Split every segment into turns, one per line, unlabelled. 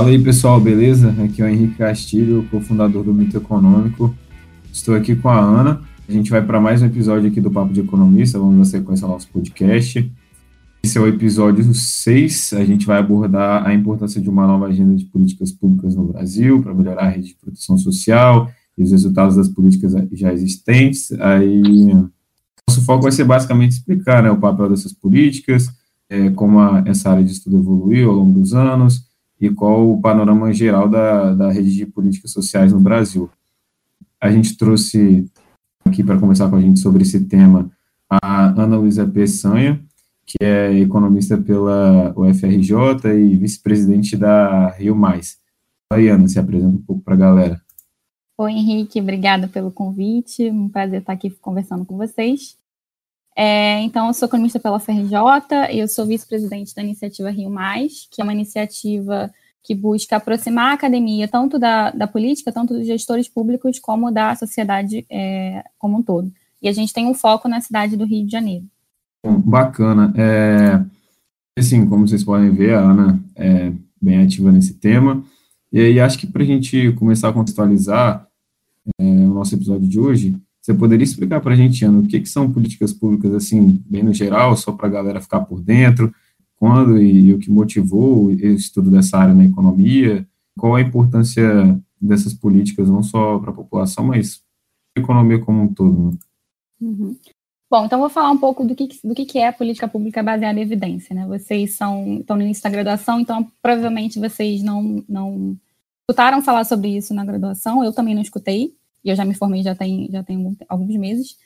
Fala aí pessoal, beleza? Aqui é o Henrique Castilho, cofundador do Mito Econômico. Estou aqui com a Ana. A gente vai para mais um episódio aqui do Papo de Economista. Vamos na sequência ao nosso podcast. Esse é o episódio 6. A gente vai abordar a importância de uma nova agenda de políticas públicas no Brasil para melhorar a rede de proteção social e os resultados das políticas já existentes. Aí, nosso foco vai ser basicamente explicar né, o papel dessas políticas, é, como a, essa área de estudo evoluiu ao longo dos anos e qual o panorama geral da, da rede de políticas sociais no Brasil. A gente trouxe aqui para conversar com a gente sobre esse tema a Ana Luísa Peçanha, que é economista pela UFRJ e vice-presidente da Rio Mais. Aí, Ana, se apresenta um pouco para a galera.
Oi, Henrique, obrigada pelo convite, um prazer estar aqui conversando com vocês. É, então, eu sou economista pela FRJ e eu sou vice-presidente da iniciativa Rio Mais, que é uma iniciativa que busca aproximar a academia tanto da, da política, tanto dos gestores públicos, como da sociedade é, como um todo. E a gente tem um foco na cidade do Rio de Janeiro.
Bacana. É, assim, como vocês podem ver, a Ana é bem ativa nesse tema. E aí, acho que para a gente começar a contextualizar é, o nosso episódio de hoje, você poderia explicar para a gente, Ana, o que, que são políticas públicas, assim, bem no geral, só para a galera ficar por dentro, quando e, e, o que motivou o estudo dessa área na economia, qual a importância dessas políticas, não só para a população, mas a economia como um todo. Né?
Uhum. Bom, então vou falar um pouco do que, do que é política pública baseada em evidência, né? Vocês são, estão no início da graduação, então provavelmente vocês não, não escutaram falar sobre isso na graduação, eu também não escutei, e eu já me formei já tem, já tem alguns meses.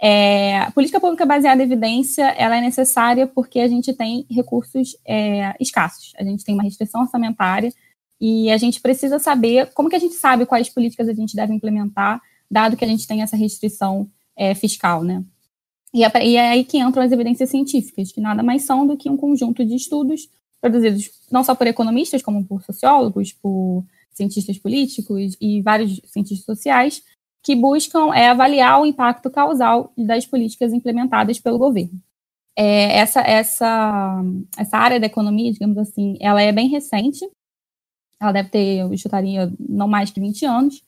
É, a política pública baseada em evidência, ela é necessária porque a gente tem recursos é, escassos, a gente tem uma restrição orçamentária e a gente precisa saber como que a gente sabe quais políticas a gente deve implementar, dado que a gente tem essa restrição é, fiscal, né? E é, e é aí que entram as evidências científicas, que nada mais são do que um conjunto de estudos produzidos não só por economistas, como por sociólogos, por cientistas políticos e vários cientistas sociais, que buscam é, avaliar o impacto causal das políticas implementadas pelo governo. É, essa, essa, essa área da economia, digamos assim, ela é bem recente, ela deve ter, eu chutaria, não mais que 20 anos,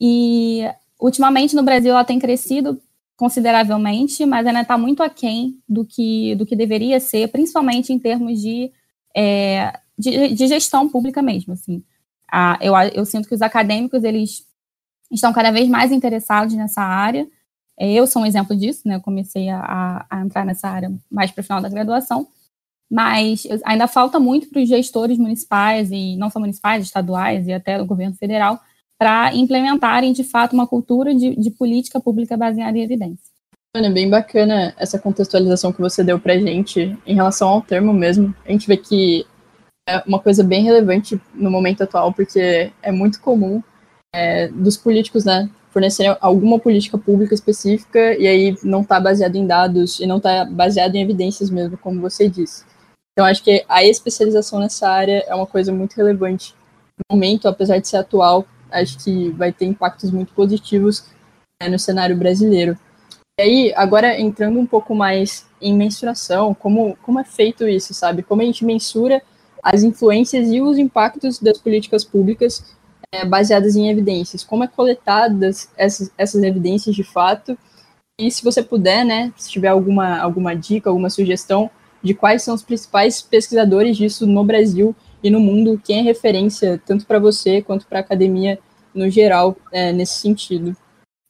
e ultimamente no Brasil ela tem crescido consideravelmente, mas ainda está muito aquém do que, do que deveria ser, principalmente em termos de, é, de, de, gestão pública mesmo. Assim. Eu, eu sinto que os acadêmicos eles estão cada vez mais interessados nessa área. É, eu sou um exemplo disso, né? Eu comecei a, a entrar nessa área mais para o final da graduação, mas ainda falta muito para os gestores municipais, e não só municipais, estaduais e até o governo federal, para implementarem de fato uma cultura de, de, política pública baseada em evidência.
Olha, bem bacana essa contextualização que você deu para gente em relação ao termo mesmo. A gente vê que é uma coisa bem relevante no momento atual, porque é muito comum é, dos políticos, né, fornecerem alguma política pública específica e aí não está baseado em dados e não está baseado em evidências mesmo, como você disse. Então, acho que a especialização nessa área é uma coisa muito relevante. No momento, apesar de ser atual, acho que vai ter impactos muito positivos né, no cenário brasileiro. E aí, agora entrando um pouco mais em mensuração, como, como é feito isso, sabe? Como a gente mensura as influências e os impactos das políticas públicas é, baseadas em evidências, como é coletadas essas, essas evidências de fato, e se você puder, né, se tiver alguma, alguma dica, alguma sugestão de quais são os principais pesquisadores disso no Brasil e no mundo, quem é referência tanto para você quanto para a academia no geral é, nesse sentido.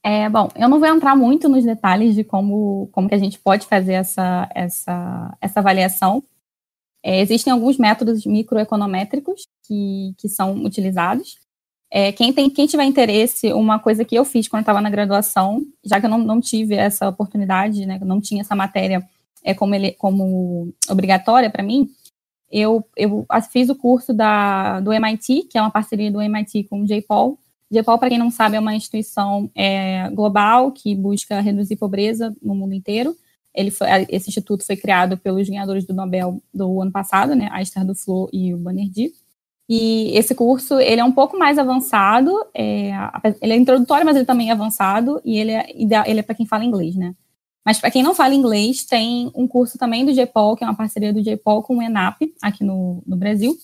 É, bom, eu não vou entrar muito nos detalhes de como, como que a gente pode fazer essa, essa, essa avaliação. É, existem alguns métodos microeconométricos que, que são utilizados. É, quem, tem, quem tiver interesse, uma coisa que eu fiz quando estava na graduação, já que eu não, não tive essa oportunidade, né, não tinha essa matéria é, como, ele, como obrigatória para mim, eu, eu fiz o curso da, do MIT, que é uma parceria do MIT com o JPOL. JPOL, para quem não sabe, é uma instituição é, global que busca reduzir pobreza no mundo inteiro. Ele foi, esse instituto foi criado pelos ganhadores do Nobel do ano passado, né, a Esther Duflo e o Banerjee. E esse curso, ele é um pouco mais avançado, é, ele é introdutório, mas ele também é avançado, e ele é, ele é para quem fala inglês, né? Mas para quem não fala inglês, tem um curso também do GPOL, que é uma parceria do GPOL com o ENAP, aqui no, no Brasil,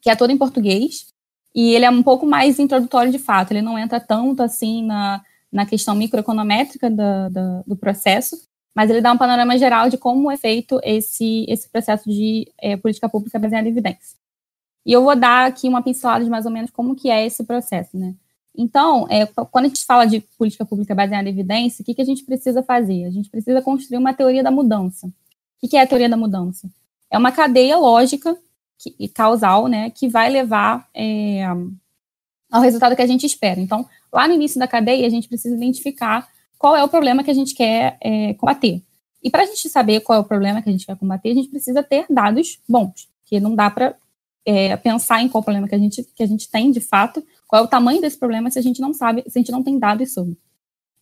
que é todo em português, e ele é um pouco mais introdutório de fato, ele não entra tanto assim na, na questão microeconométrica do, do, do processo, mas ele dá um panorama geral de como é feito esse, esse processo de é, política pública baseada em evidência. E eu vou dar aqui uma pincelada de mais ou menos como que é esse processo, né? Então, é, quando a gente fala de política pública baseada em evidência, o que, que a gente precisa fazer? A gente precisa construir uma teoria da mudança. O que, que é a teoria da mudança? É uma cadeia lógica e causal, né, que vai levar é, ao resultado que a gente espera. Então, lá no início da cadeia, a gente precisa identificar qual é o problema que a gente quer é, combater. E para a gente saber qual é o problema que a gente quer combater, a gente precisa ter dados bons, que não dá para é, pensar em qual problema que a, gente, que a gente tem de fato, qual é o tamanho desse problema se a gente não sabe, se a gente não tem dados sobre.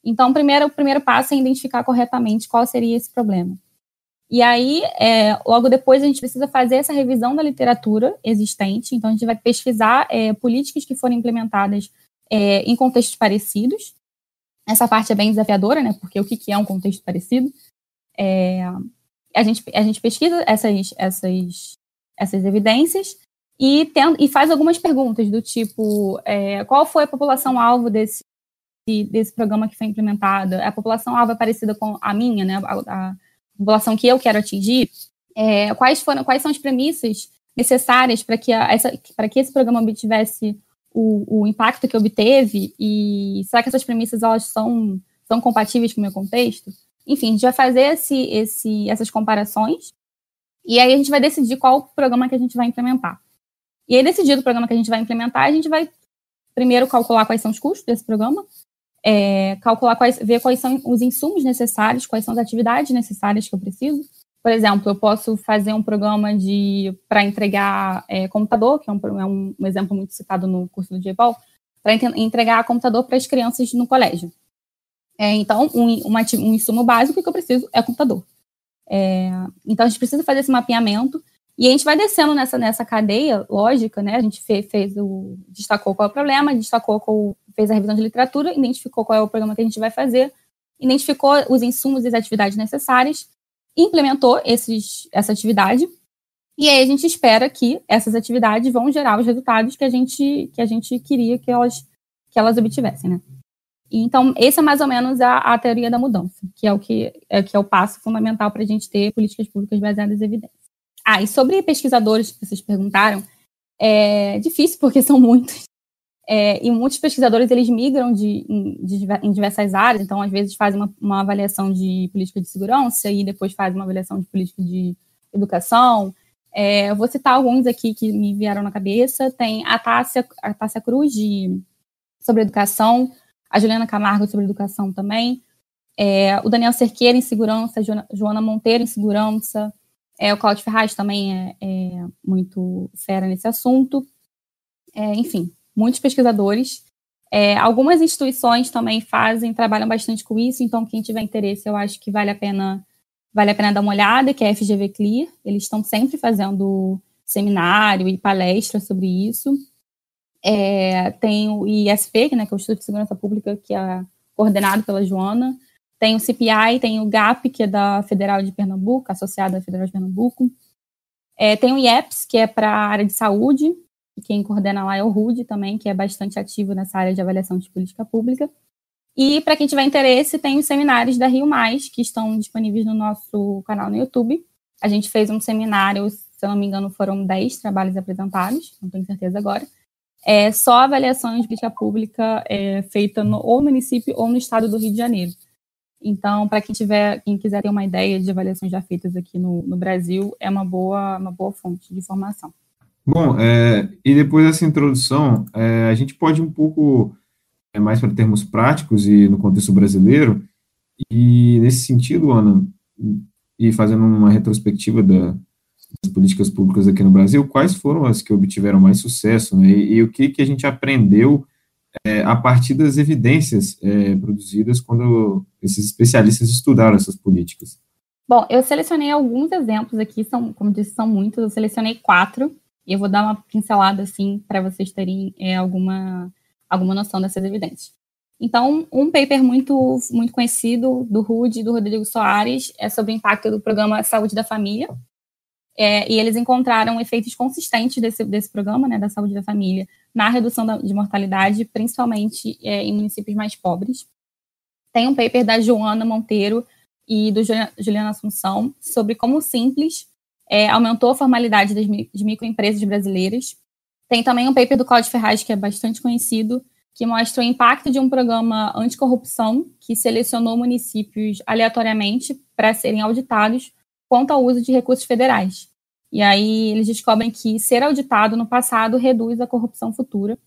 Então, primeiro, o primeiro passo é identificar corretamente qual seria esse problema. E aí, é, logo depois, a gente precisa fazer essa revisão da literatura existente. Então, a gente vai pesquisar é, políticas que foram implementadas é, em contextos parecidos. Essa parte é bem desafiadora, né? Porque o que, que é um contexto parecido? É, a, gente, a gente pesquisa essas, essas, essas evidências e, tem, e faz algumas perguntas do tipo: é, qual foi a população-alvo desse, desse programa que foi implementado? A população-alvo é parecida com a minha, né? A, a, população que eu quero atingir, é, quais foram, quais são as premissas necessárias para que, essa, que esse programa obtivesse o, o, impacto que obteve e será que essas premissas elas são, são compatíveis com o meu contexto? Enfim, a gente vai fazer esse, esse, essas comparações e aí a gente vai decidir qual programa que a gente vai implementar. E aí, decidido o programa que a gente vai implementar, a gente vai primeiro calcular quais são os custos desse programa, é, calcular quais, ver quais são os insumos necessários, quais são as atividades necessárias que eu preciso. Por exemplo, eu posso fazer um programa de para entregar é, computador, que é um, é um, exemplo muito citado no curso do JPOL, para entregar computador para as crianças no colégio. É, então, um, uma, um insumo básico que eu preciso é computador. É, então, a gente precisa fazer esse mapeamento e a gente vai descendo nessa, nessa cadeia lógica, né? A gente fez, fez o. destacou qual é o problema, destacou qual, fez a revisão de literatura, identificou qual é o programa que a gente vai fazer, identificou os insumos e as atividades necessárias, implementou esses, essa atividade, e aí a gente espera que essas atividades vão gerar os resultados que a gente, que a gente queria que elas, que elas obtivessem, né? Então, esse é mais ou menos a, a teoria da mudança, que é o que é, que é o passo fundamental para a gente ter políticas públicas baseadas em evidências. Ah, e sobre pesquisadores que vocês perguntaram, é difícil porque são muitos. É, e muitos pesquisadores eles migram de, de, em diversas áreas, então às vezes fazem uma, uma, avaliação de política de segurança e depois fazem uma avaliação de política de educação. É, eu vou citar alguns aqui que me vieram na cabeça. Tem a Tássia, a Tássia Cruz de, sobre educação, a Juliana Camargo sobre educação também, é, o Daniel Cerqueira em segurança, a Joana Monteiro em segurança, é, o Claudio Ferraz também é, é muito fera nesse assunto. É, enfim, muitos pesquisadores. É, algumas instituições também fazem, trabalham bastante com isso, então quem tiver interesse, eu acho que vale a pena, vale a pena dar uma olhada, que é a FGV Clear. Eles estão sempre fazendo seminário e palestra sobre isso. É, tem o ISP, né, que é o Instituto de Segurança Pública, que é coordenado pela Joana. Tem o CPI, tem o GAP, que é da Federal de Pernambuco, associada à Federal de Pernambuco. É, tem o IEPS, que é para a área de saúde, e quem coordena lá é o RUD também, que é bastante ativo nessa área de avaliação de política pública. E para quem tiver interesse, tem os seminários da Rio Mais, que estão disponíveis no nosso canal no YouTube. A gente fez um seminário, se eu não me engano, foram 10 trabalhos apresentados, não tenho certeza agora. É só avaliação de política pública é, feita no, ou município ou no estado do Rio de Janeiro. Então, para quem tiver, quem quiser ter uma ideia de avaliações já feitas aqui no, no Brasil, é uma boa, uma boa fonte de informação.
Bom, é, e depois dessa introdução, é, a gente pode um pouco é, mais para termos práticos e no contexto brasileiro, e nesse sentido, Ana, e fazendo uma retrospectiva da, das políticas públicas aqui no Brasil, quais foram as que obtiveram mais sucesso, né, e, e o que, que a gente aprendeu é, a partir das evidências é, produzidas quando esses especialistas estudaram essas políticas?
Bom, eu selecionei alguns exemplos aqui, são, como disse, são muitos, eu selecionei quatro, e eu vou dar uma pincelada, assim, para vocês terem é, alguma, alguma noção dessas evidências. Então, um paper muito, muito conhecido do RUD, do Rodrigo Soares, é sobre o impacto do programa Saúde da Família. É, e eles encontraram efeitos consistentes desse, desse programa, né, da saúde da família, na redução da, de mortalidade, principalmente é, em municípios mais pobres. Tem um paper da Joana Monteiro e do Juliana Assunção sobre como o Simples é, aumentou a formalidade das, de microempresas brasileiras. Tem também um paper do Cláudio Ferraz, que é bastante conhecido, que mostra o impacto de um programa anticorrupção que selecionou municípios aleatoriamente para serem auditados quanto ao uso de recursos federais. E aí eles descobrem que ser auditado no passado reduz a corrupção futura.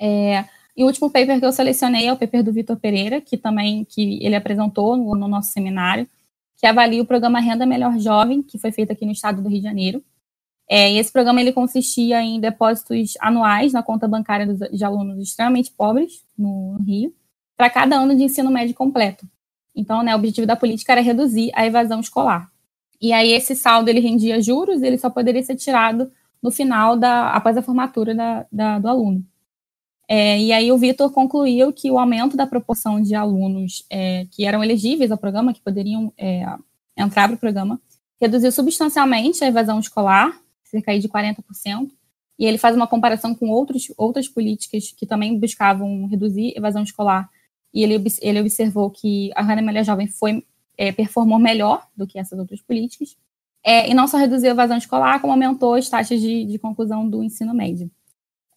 É, e o último paper que eu selecionei é o paper do Vitor Pereira, que também que ele apresentou no, no, nosso seminário, que avalia o programa Renda Melhor Jovem, que foi feito aqui no estado do Rio de Janeiro. É, e esse programa ele consistia em depósitos anuais na conta bancária dos, de alunos extremamente pobres no, no Rio, para cada ano de ensino médio completo. Então, né, o objetivo da política era reduzir a evasão escolar. E aí esse saldo ele rendia juros, ele só poderia ser tirado no final da após a formatura da, da do aluno. É, e aí o Vitor concluiu que o aumento da proporção de alunos é, que eram elegíveis ao programa, que poderiam é, entrar para o programa, reduziu substancialmente a evasão escolar, cerca de 40%, e ele faz uma comparação com outros, outras políticas que também buscavam reduzir evasão escolar, e ele, ele observou que a Renda Jovem foi é, performou melhor do que essas outras políticas. É, e não só reduziu a evasão escolar, como aumentou as taxas de, de conclusão do ensino médio.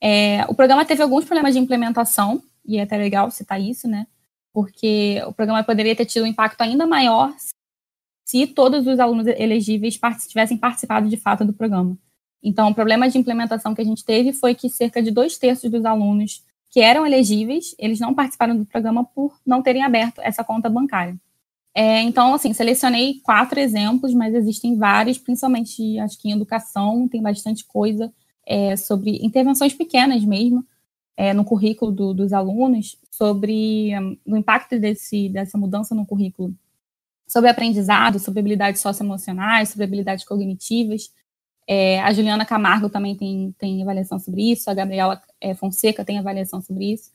É, o programa teve alguns problemas de implementação, e é até legal citar isso, né? Porque o programa poderia ter tido um impacto ainda maior se todos os alunos elegíveis tivessem participado de fato do programa. Então, o problema de implementação que a gente teve foi que cerca de dois terços dos alunos que eram elegíveis, eles não participaram do programa por não terem aberto essa conta bancária. É, então, assim, selecionei quatro exemplos, mas existem vários, principalmente acho que em educação tem bastante coisa é, sobre intervenções pequenas mesmo é, no currículo do, dos alunos, sobre um, o impacto desse, dessa mudança no currículo, sobre aprendizado, sobre habilidades socioemocionais, sobre habilidades cognitivas. É, a Juliana Camargo também tem, tem avaliação sobre isso, a Gabriela é, Fonseca tem avaliação sobre isso.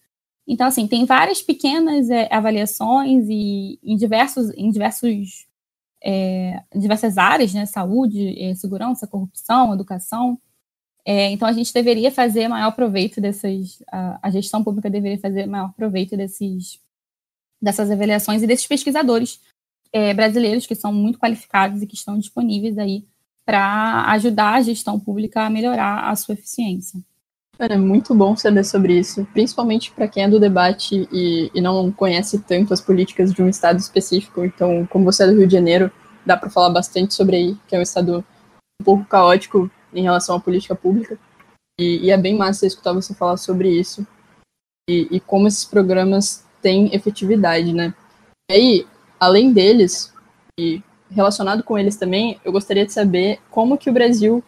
Então, assim, tem várias pequenas é, avaliações e em diversos, em diversos, é, diversas áreas, né? Saúde, é, segurança, corrupção, educação. É, então, a gente deveria fazer maior proveito dessas, a, a, gestão pública deveria fazer maior proveito desses, dessas avaliações e desses pesquisadores é, brasileiros que são muito qualificados e que estão disponíveis aí para ajudar a gestão pública a melhorar a sua eficiência.
É muito bom saber sobre isso, principalmente para quem é do debate e, e, não conhece tanto as políticas de um estado específico. Então, como você é do Rio de Janeiro, dá para falar bastante sobre aí, que é um estado um pouco caótico em relação à política pública. E, e é bem massa escutar você falar sobre isso e, e, como esses programas têm efetividade, né? E aí, além deles, e relacionado com eles também, eu gostaria de saber como que o Brasil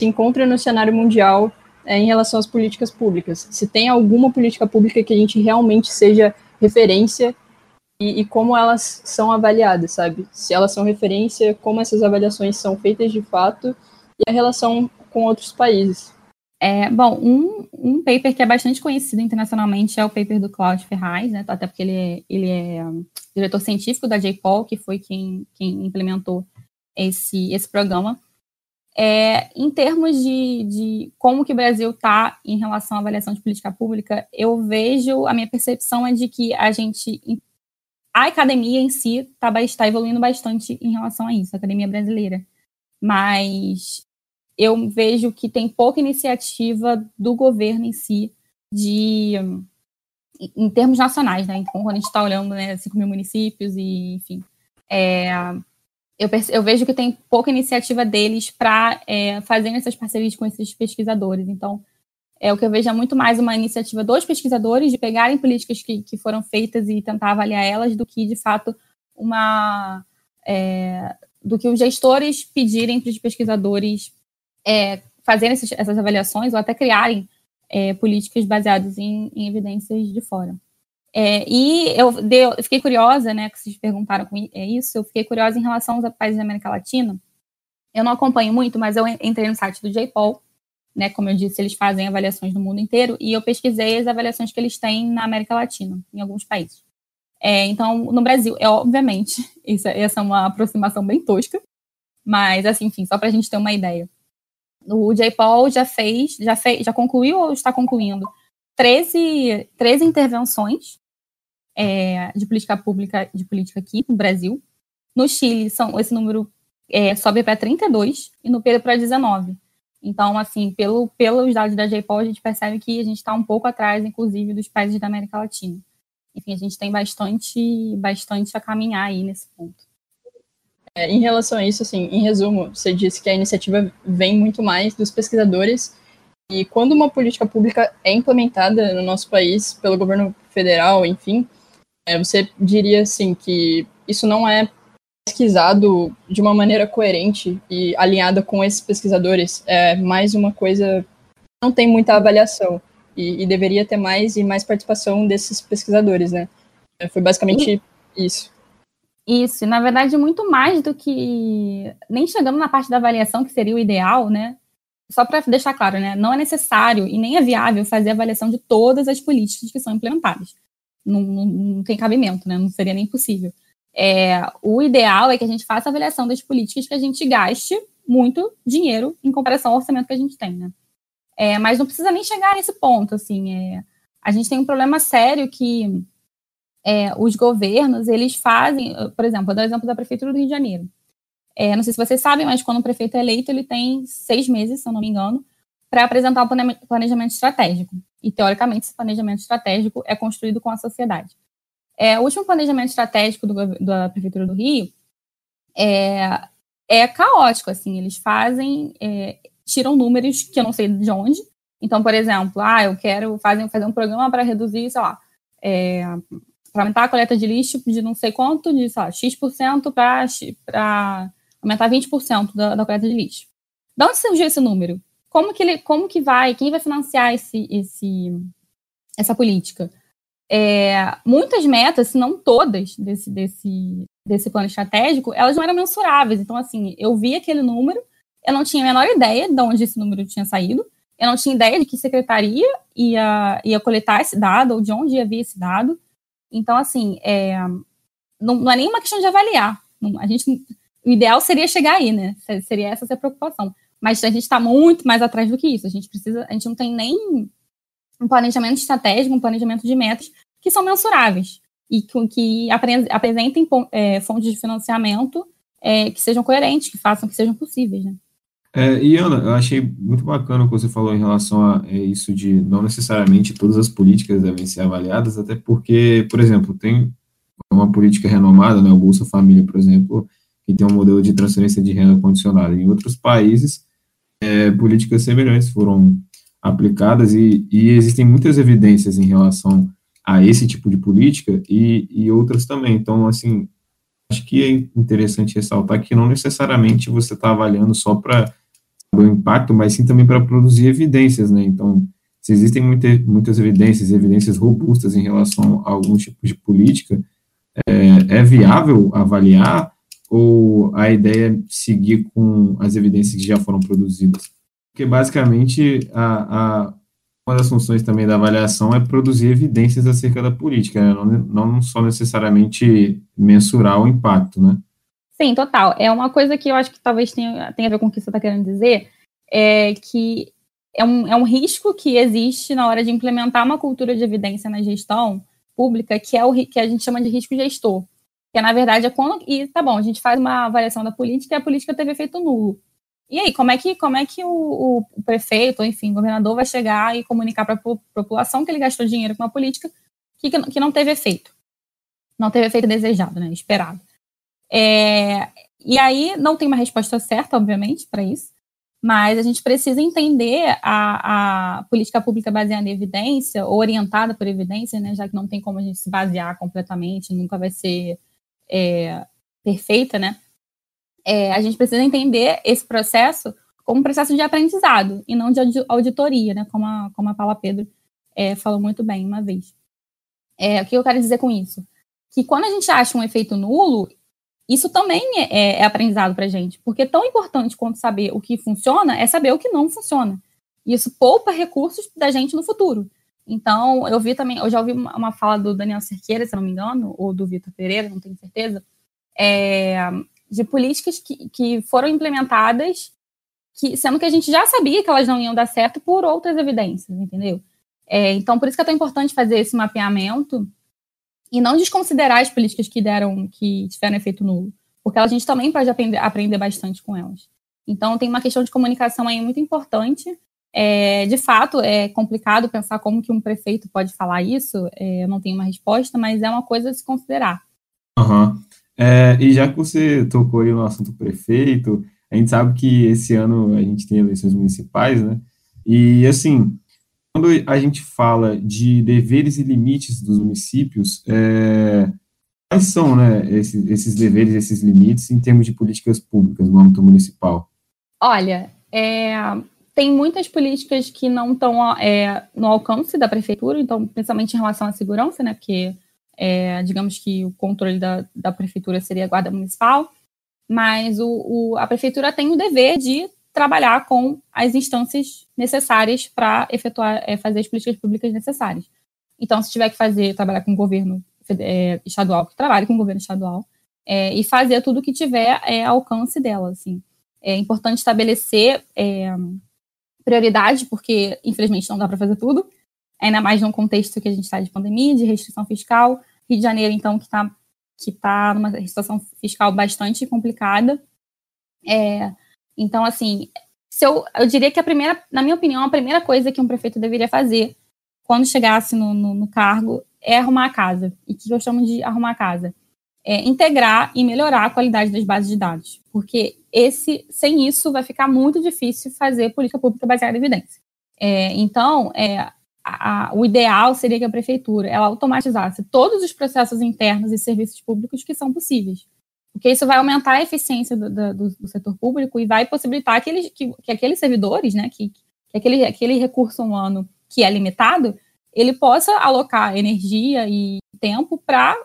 se encontra no cenário mundial é, em relação às políticas públicas. Se tem alguma política pública que a gente realmente seja referência e, e, como elas são avaliadas, sabe? Se elas são referência, como essas avaliações são feitas de fato e a relação com outros países.
É, bom, um, um paper que é bastante conhecido internacionalmente é o paper do Claude Ferraz, né, até porque ele é, ele é diretor científico da JPOL, que foi quem, quem implementou esse, esse programa. É, em termos de, de, como que o Brasil está em relação à avaliação de política pública, eu vejo, a minha percepção é de que a gente, a academia em si está tá evoluindo bastante em relação a isso, a academia brasileira. Mas eu vejo que tem pouca iniciativa do governo em si de em termos nacionais, né? Então, quando a gente está olhando, né, 5 mil municípios e, enfim, é, eu, eu, vejo que tem pouca iniciativa deles para é, fazer essas parcerias com esses pesquisadores. Então, é o que eu vejo é muito mais uma iniciativa dos pesquisadores de pegarem políticas que, que foram feitas e tentar avaliar elas do que, de fato, uma é, do que os gestores pedirem para os pesquisadores é, fazerem essas, essas, avaliações ou até criarem é, políticas baseadas em, em evidências de fora. É, e eu, eu, fiquei curiosa, né, que vocês perguntaram com é isso, eu fiquei curiosa em relação aos países da América Latina. Eu não acompanho muito, mas eu entrei no site do JPOL, né, como eu disse, eles fazem avaliações no mundo inteiro, e eu pesquisei as avaliações que eles têm na América Latina, em alguns países. É, então, no Brasil, é obviamente, isso, essa é uma aproximação bem tosca, Mas, assim, enfim, só para a gente ter uma ideia. O JPOL já fez, já fez, já concluiu ou está concluindo 13, 13 intervenções é, de política pública de política aqui no Brasil. No Chile, são, esse número é, sobe para 32 e no Peru para 19. Então, assim, pelo, pelos dados da JPOL, a gente percebe que a gente está um pouco atrás, inclusive, dos países da América Latina. Enfim, a gente tem bastante, bastante a caminhar aí nesse ponto.
É, em relação a isso, assim, em resumo, você disse que a iniciativa vem muito mais dos pesquisadores e quando uma política pública é implementada no nosso país pelo governo federal, enfim, é, você diria assim que isso não é pesquisado de uma maneira coerente e alinhada com esses pesquisadores. É mais uma coisa não tem muita avaliação e, e deveria ter mais e mais participação desses pesquisadores, né? É, foi basicamente e, isso.
Isso, na verdade, muito mais do que nem chegando na parte da avaliação que seria o ideal, né? Só para deixar claro, né? Não é necessário e nem é viável fazer avaliação de todas as políticas que são implementadas. Não, não, não tem cabimento, né? Não seria nem possível. É, o ideal é que a gente faça a avaliação das políticas que a gente gaste muito dinheiro em comparação ao orçamento que a gente tem, né? É, mas não precisa nem chegar nesse ponto, assim. É, a gente tem um problema sério que é, os governos, eles fazem, por exemplo, vou dar o exemplo da Prefeitura do Rio de Janeiro. É, não sei se vocês sabem, mas quando o prefeito é eleito, ele tem seis meses, se eu não me engano, para apresentar o planejamento estratégico. E, teoricamente, esse planejamento estratégico é construído com a sociedade. É, o último planejamento estratégico do, da Prefeitura do Rio é, é caótico, assim, eles fazem, é, tiram números que eu não sei de onde. Então, por exemplo, ah, eu quero fazer, fazer um programa para reduzir, sei lá, é, para aumentar a coleta de lixo de não sei quanto, de, sei lá, X% para aumentar 20% da, da coleta de lixo. De onde surgiu esse número? Como que ele, como que vai, quem vai financiar esse, esse, essa política? é, muitas metas, se não todas, desse, desse, desse plano estratégico, elas não eram mensuráveis. Então, assim, eu vi aquele número, eu não tinha a menor ideia de onde esse número tinha saído, eu não tinha ideia de que secretaria ia, ia coletar esse dado, ou de onde ia vir esse dado. Então, assim, é, não, não é nenhuma questão de avaliar. A gente, o ideal seria chegar aí, né? Seria essa a preocupação. Mas a gente está muito mais atrás do que isso. A gente precisa, a gente não tem nem um planejamento estratégico, um planejamento de metas que são mensuráveis e que, que apresentem é, fontes de financiamento é, que sejam coerentes, que façam que sejam possíveis. Né?
É, e Ana, eu achei muito bacana o que você falou em relação a é, isso de não necessariamente todas as políticas devem ser avaliadas, até porque, por exemplo, tem uma política renomada, né, o Bolsa Família, por exemplo, que tem um modelo de transferência de renda condicionada. Em outros países, é, políticas semelhantes foram aplicadas e, e, existem muitas evidências em relação a esse tipo de política e, e outras também. Então, assim, acho que é interessante ressaltar que não necessariamente você está avaliando só para o impacto, mas sim também para produzir evidências, né? Então, se existem muita, muitas evidências, evidências robustas em relação a algum tipo de política, é, é viável avaliar ou a ideia é seguir com as evidências que já foram produzidas? porque basicamente a, a, uma das funções também da avaliação é produzir evidências acerca da política, né? não, não só necessariamente mensurar o impacto, né?
Sim, total. É uma coisa que eu acho que talvez tenha, tenha a ver com o que você está querendo dizer, é que é um, é um risco que existe na hora de implementar uma cultura de evidência na gestão pública, que é o que a gente chama de risco gestor. Que, na verdade, é quando. E tá bom, a gente faz uma avaliação da política e a política teve efeito nulo. E aí, como é que, como é que o, o prefeito, enfim, o governador vai chegar e comunicar para a população que ele gastou dinheiro com uma política que, que não teve efeito? Não teve efeito desejado, né? Esperado. É, e aí, não tem uma resposta certa, obviamente, para isso, mas a gente precisa entender a, a, política pública baseada em evidência, orientada por evidência, né, já que não tem como a gente se basear completamente, nunca vai ser é, perfeita, né? É, a gente precisa entender esse processo como um processo de aprendizado e não de auditoria, né? Como a, como a Paula Pedro é, falou muito bem uma vez. É, o que eu quero dizer com isso? Que quando a gente acha um efeito nulo, isso também é, é aprendizado para a gente, porque tão importante quanto saber o que funciona é saber o que não funciona. Isso poupa recursos da gente no futuro. Então, eu vi também, eu já ouvi uma, uma fala do Daniel Cerqueira, se não me engano, ou do Vitor Pereira, não tenho certeza, é, de políticas que, que foram implementadas, que, sendo que a gente já sabia que elas não iam dar certo por outras evidências, entendeu? É, então, por isso que é tão importante fazer esse mapeamento e não desconsiderar as políticas que deram, que tiveram efeito nulo, porque a gente também pode aprender, aprender bastante com elas. Então, tem uma questão de comunicação aí muito importante. É, de fato, é complicado pensar como que um prefeito pode falar isso, é, eu não tenho uma resposta, mas é uma coisa a se considerar.
Uhum. É, e já que você tocou aí no assunto prefeito, a gente sabe que esse ano a gente tem eleições municipais, né? E, assim, quando a gente fala de deveres e limites dos municípios, é, quais são né, esses, esses deveres, esses limites em termos de políticas públicas no âmbito municipal?
Olha, é, tem muitas políticas que não estão é, no alcance da prefeitura, então, principalmente em relação à segurança, né, porque, é, digamos que o controle da, da prefeitura seria a guarda municipal, mas o, o, a prefeitura tem o dever de trabalhar com as instâncias necessárias para efetuar, é, fazer as políticas públicas necessárias. Então, se tiver que fazer, trabalhar com o governo é, estadual, que trabalhe com o governo estadual, é, e fazer tudo o que tiver é, alcance dela, assim. É importante estabelecer é, prioridade, porque, infelizmente, não dá para fazer tudo, ainda mais num contexto que a gente está de pandemia, de restrição fiscal. Rio de Janeiro, então, que está que tá numa situação fiscal bastante complicada. É, então, assim, se eu, eu diria que a primeira, na minha opinião, a primeira coisa que um prefeito deveria fazer quando chegasse no, no, no cargo é arrumar a casa. E o que eu chamo de arrumar a casa? É integrar e melhorar a qualidade das bases de dados. Porque esse, sem isso vai ficar muito difícil fazer política pública baseada em evidência. É, então, é, a, o ideal seria que a prefeitura ela automatizasse todos os processos internos e serviços públicos que são possíveis. Porque isso vai aumentar a eficiência do, do, do setor público e vai possibilitar aqueles, que, que aqueles servidores, né, que, que aquele, aquele recurso humano que é limitado, ele possa alocar energia e tempo para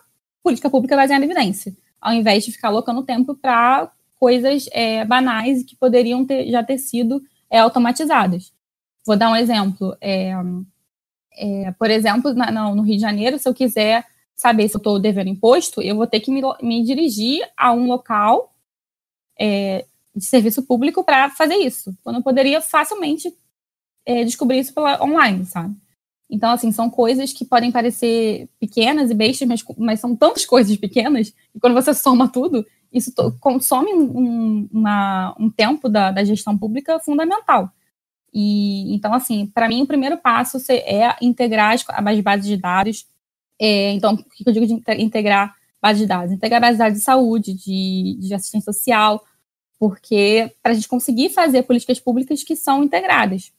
política pública baseada em evidência, ao invés de ficar alocando tempo para coisas é, banais que poderiam ter, já ter sido é, automatizadas. Vou dar um exemplo. É, é, por exemplo, na, no Rio de Janeiro, se eu quiser saber se eu estou devendo imposto, eu vou ter que me, me dirigir a um local é, de serviço público para fazer isso. Quando eu poderia facilmente é, descobrir isso pela online, sabe? Então, assim, são coisas que podem parecer pequenas e bestas, mas, mas são tantas coisas pequenas, e quando você soma tudo, isso consome um, uma, um tempo da, da, gestão pública fundamental. E então, assim, para mim, o primeiro passo é integrar as, as bases de dados. É, então, o que eu digo de integrar bases de dados? Integrar bases de dados de saúde, de, de assistência social, porque para a gente conseguir fazer políticas públicas que são integradas.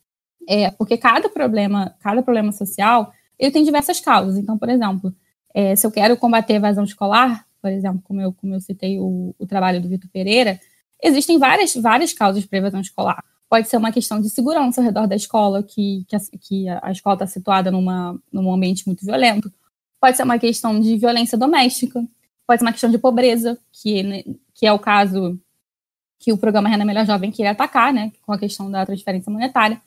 É, porque cada problema, cada problema social, ele tem diversas causas. Então, por exemplo, é, se eu quero combater a evasão escolar, por exemplo, como eu, como eu citei o, o trabalho do Vitor Pereira, existem várias, várias causas para evasão escolar. Pode ser uma questão de segurança ao redor da escola, que, que, a, que a escola está situada numa, num ambiente muito violento. Pode ser uma questão de violência doméstica. Pode ser uma questão de pobreza, que, né, que é o caso que o programa Renda Melhor Jovem queria atacar, né, com a questão da transferência monetária.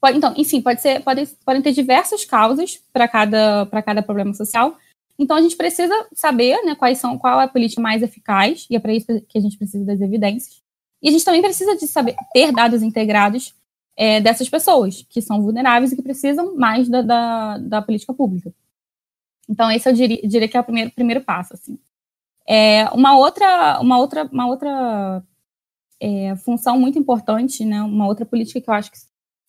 Pode, então, enfim, pode ser, pode, podem ter diversas causas para cada, cada problema social. Então, a gente precisa saber né, quais são, qual é a política mais eficaz, e é para isso que a gente precisa das evidências. E a gente também precisa de saber ter dados integrados é, dessas pessoas que são vulneráveis e que precisam mais da, da, da política pública. Então, esse eu diria, diria, que é o primeiro, primeiro passo. Assim. É, uma outra, uma outra, uma outra é, função muito importante, né, uma outra política que eu acho que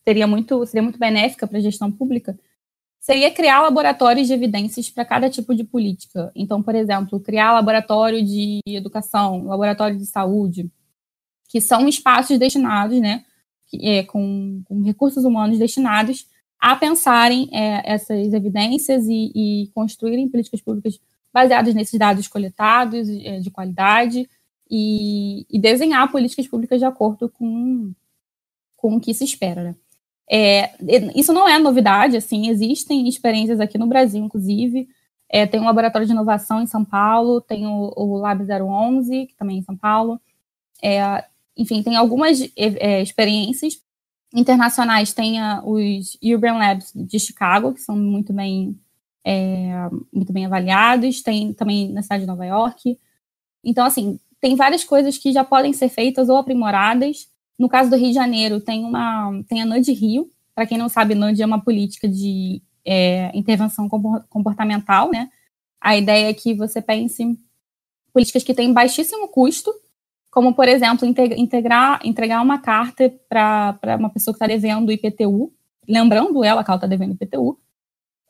seria muito, seria muito benéfica para a gestão pública, seria criar laboratórios de evidências para cada tipo de política. Então, por exemplo, criar laboratório de educação, laboratório de saúde, que são espaços destinados, né, é, com, com, recursos humanos destinados a pensarem é, essas evidências e, e, construírem políticas públicas baseadas nesses dados coletados é, de qualidade e, e, desenhar políticas públicas de acordo com, com o que se espera. Né? É, isso não é novidade, assim, existem experiências aqui no Brasil, inclusive. É, tem um laboratório de inovação em São Paulo, tem o, o Lab 011, que também é em São Paulo. É, enfim, tem algumas é, experiências internacionais. Tem a, os Urban Labs de Chicago, que são muito bem, é, muito bem avaliados. Tem também na cidade de Nova York. Então, assim, tem várias coisas que já podem ser feitas ou aprimoradas. No caso do Rio de Janeiro, tem, uma, tem a NUD Rio. Para quem não sabe, NUD é uma política de é, intervenção comportamental, né? A ideia é que você pense políticas que têm baixíssimo custo, como, por exemplo, integrar, entregar uma carta para uma pessoa que está devendo IPTU, lembrando ela que ela está devendo IPTU.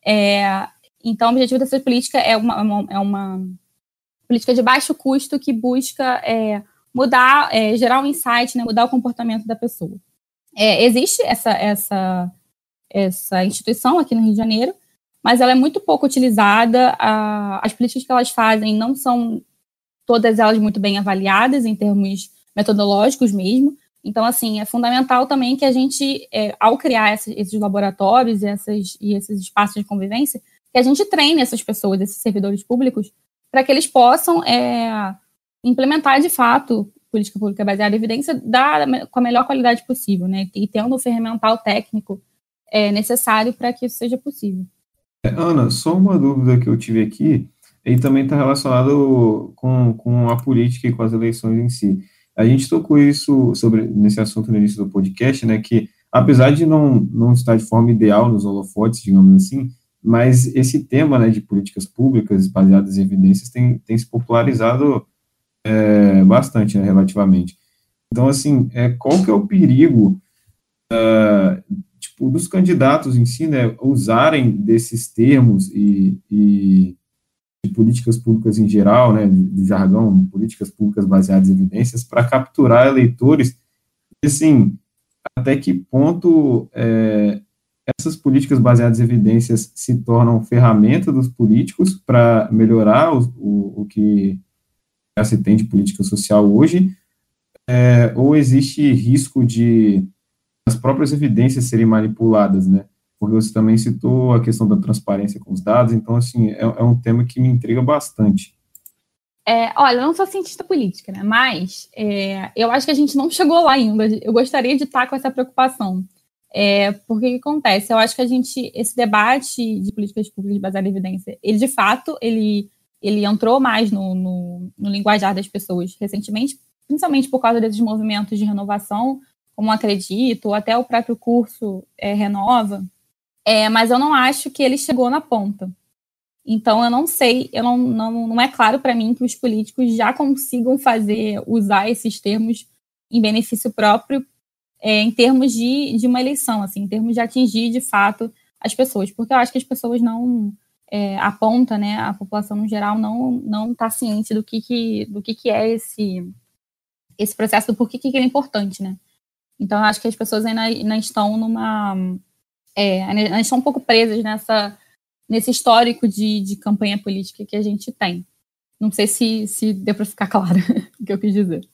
É, então, o objetivo dessa política é uma, é uma, é uma política de baixo custo que busca é, mudar, é, gerar um insight, né, mudar o comportamento da pessoa. É, existe essa, essa, essa instituição aqui no Rio de Janeiro, mas ela é muito pouco utilizada. A, as políticas que elas fazem não são todas elas muito bem avaliadas em termos metodológicos mesmo. Então, assim, é fundamental também que a gente, é, ao criar esses, laboratórios e, essas, e esses espaços de convivência, que a gente treine essas pessoas, esses servidores públicos, para que eles possam é, implementar de fato política pública baseada em evidência da, com a melhor qualidade possível, né? E tendo o ferramental técnico é, necessário para que isso seja possível.
É, Ana, só uma dúvida que eu tive aqui, e também está relacionado com, com a política e com as eleições em si. A gente tocou isso sobre nesse assunto no início do podcast, né, que apesar de não, não estar de forma ideal nos holofotes, digamos assim, mas esse tema, né, de políticas públicas baseadas em evidências tem, tem se popularizado é, bastante, né, relativamente. Então, assim, é, qual que é o perigo uh, tipo, dos candidatos em si, né, usarem desses termos e, e de políticas públicas em geral, né, do jargão, políticas públicas baseadas em evidências, para capturar eleitores, e, assim, até que ponto é, essas políticas baseadas em evidências se tornam ferramenta dos políticos para melhorar o, o, o, que já se tem de política social hoje, é, ou existe risco de as próprias evidências serem manipuladas, né? Porque você também citou a questão da transparência com os dados, então, assim, é, é um tema que me intriga bastante.
É, olha, eu não sou cientista política, né? Mas é, eu acho que a gente não chegou lá ainda. Eu gostaria de estar com essa preocupação. É, porque o que acontece? Eu acho que a gente, esse debate de políticas públicas baseadas em evidência, ele de fato, ele, ele entrou mais no, no, no linguajar das pessoas recentemente, principalmente por causa desses movimentos de renovação como Acredito, ou até o próprio curso é, Renova, é, mas eu não acho que ele chegou na ponta. Então, eu não sei, eu não, não, não é claro para mim que os políticos já consigam fazer, usar esses termos em benefício próprio, é, em termos de, de uma eleição, assim, em termos de atingir de fato as pessoas, porque eu acho que as pessoas não, é, a ponta, né, a população no geral não não está ciente do que, que do que, que é esse esse processo, do porquê que ele é importante, né? Então, eu acho que as pessoas ainda, ainda estão numa. É, ainda estão um pouco presas nessa, nesse histórico de, de campanha política que a gente tem. Não sei se, se deu para ficar claro o que eu quis dizer.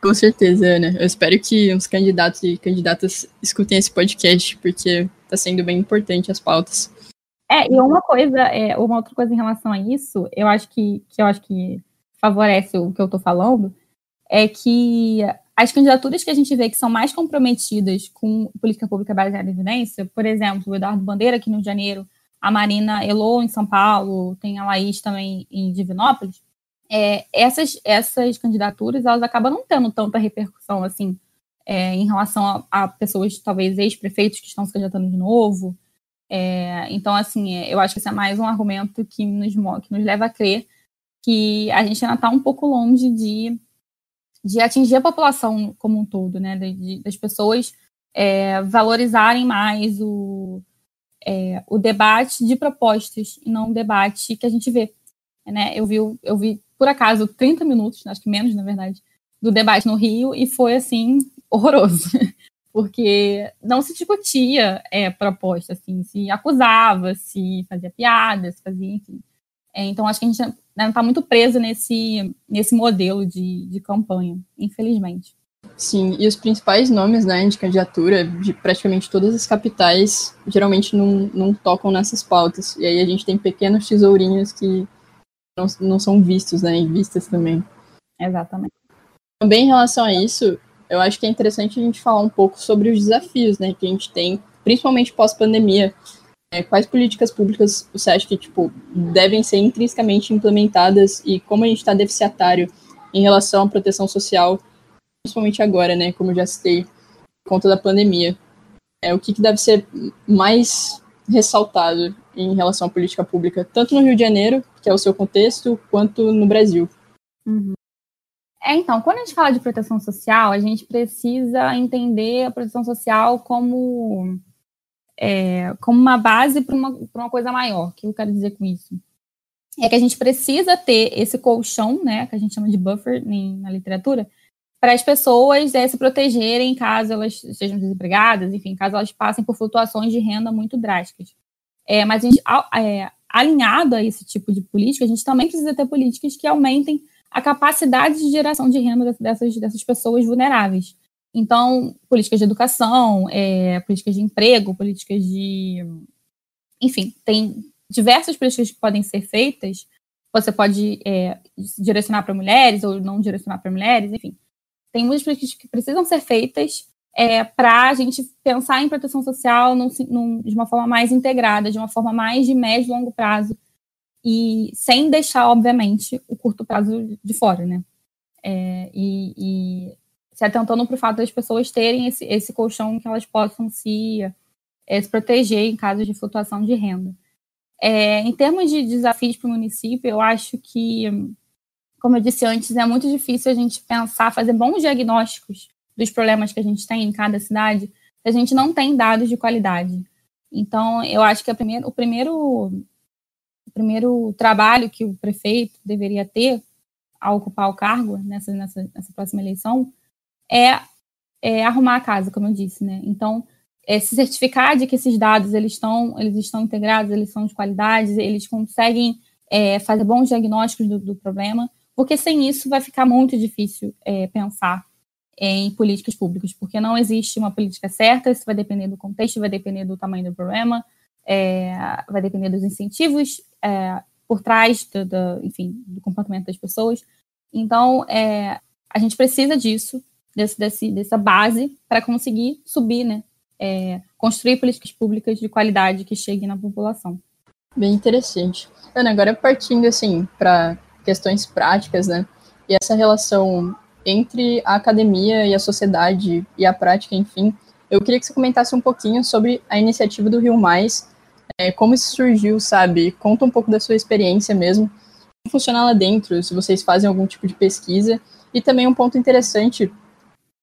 Com certeza, Ana. Eu espero que os candidatos e candidatas escutem esse podcast, porque está sendo bem importante as pautas.
É, e uma coisa, é, uma outra coisa em relação a isso, eu acho que, que eu acho que favorece o que eu estou falando, é que as candidaturas que a gente vê que são mais comprometidas com política pública baseada em evidência, por exemplo, o Eduardo Bandeira aqui no Rio de Janeiro, a Marina Elo em São Paulo, tem a Laís também em Divinópolis, é, essas, essas candidaturas elas acabam não tendo tanta repercussão assim é, em relação a, a, pessoas, talvez ex-prefeitos que estão se candidatando de novo. É, então, assim, é, eu acho que esse é mais um argumento que nos, que nos leva a crer que a gente ainda está um pouco longe de de atingir a população como um todo, né? De, de, das pessoas é, valorizarem mais o, é, o debate de propostas e não o debate que a gente vê. Né? Eu, vi, eu vi, por acaso, 30 minutos, acho que menos, na verdade, do debate no Rio e foi, assim, horroroso. Porque não se discutia é, proposta, assim, se acusava, se fazia piadas, se fazia, enfim. É, então, acho que a gente né, está muito preso nesse, nesse modelo de, de campanha, infelizmente.
Sim, e os principais nomes né, de candidatura de praticamente todas as capitais geralmente não, não tocam nessas pautas. E aí a gente tem pequenos tesourinhos que não, não são vistos, né, e vistas também.
Exatamente.
Também em relação a isso, eu acho que é interessante a gente falar um pouco sobre os desafios né, que a gente tem, principalmente pós-pandemia, quais políticas públicas você acha que tipo, devem ser intrinsecamente implementadas e como a gente está deficitário em relação à proteção social, principalmente agora, né, como eu já citei, por conta da pandemia. É, o que, que deve ser mais ressaltado em relação à política pública, tanto no Rio de Janeiro, que é o seu contexto, quanto no Brasil?
Uhum. É, então, quando a gente fala de proteção social, a gente precisa entender a proteção social como, é, como uma base para uma, uma coisa maior. O que eu quero dizer com isso? É que a gente precisa ter esse colchão, né, que a gente chama de buffer em, na literatura, para as pessoas é, se protegerem caso elas sejam desempregadas, enfim, caso elas passem por flutuações de renda muito drásticas. É, mas a gente, é, alinhado a esse tipo de política, a gente também precisa ter políticas que aumentem a capacidade de geração de renda dessas, dessas pessoas vulneráveis. Então, políticas de educação, é, políticas de emprego, políticas de. Enfim, tem diversas políticas que podem ser feitas. Você pode é, direcionar para mulheres ou não direcionar para mulheres, enfim. Tem muitas políticas que precisam ser feitas é, para a gente pensar em proteção social num, num, de uma forma mais integrada, de uma forma mais de médio e longo prazo, e sem deixar, obviamente, o curto prazo de fora, né? É, e, e, se atentando para o fato das pessoas terem esse, esse colchão que elas possam se, é, se proteger em caso de flutuação de renda. É, em termos de desafios para o município, eu acho que, como eu disse antes, é muito difícil a gente pensar, fazer bons diagnósticos dos problemas que a gente tem em cada cidade, se a gente não tem dados de qualidade. Então, eu acho que a primeiro, o primeiro o primeiro trabalho que o prefeito deveria ter ao ocupar o cargo nessa, nessa, nessa próxima eleição é, é, arrumar a casa, como eu disse, né? Então, é se certificar de que esses dados eles estão, eles estão integrados, eles são de qualidade, eles conseguem é, fazer bons diagnósticos do, do, problema, porque sem isso vai ficar muito difícil é, pensar em políticas públicas, porque não existe uma política certa, isso vai depender do contexto, vai depender do tamanho do problema, é, vai depender dos incentivos é, por trás do, do, enfim, do comportamento das pessoas. Então, é, a gente precisa disso, desse, desse dessa base, para conseguir subir, né? É, construir políticas públicas de qualidade que cheguem na população.
Bem interessante. Ana, agora partindo assim para questões práticas, né? E essa relação entre a academia e a sociedade e a prática, enfim, eu queria que você comentasse um pouquinho sobre a iniciativa do Rio Mais é, como isso surgiu, sabe? Conta um pouco da sua experiência mesmo. Como funciona lá dentro, se vocês fazem algum tipo de pesquisa. E também um ponto interessante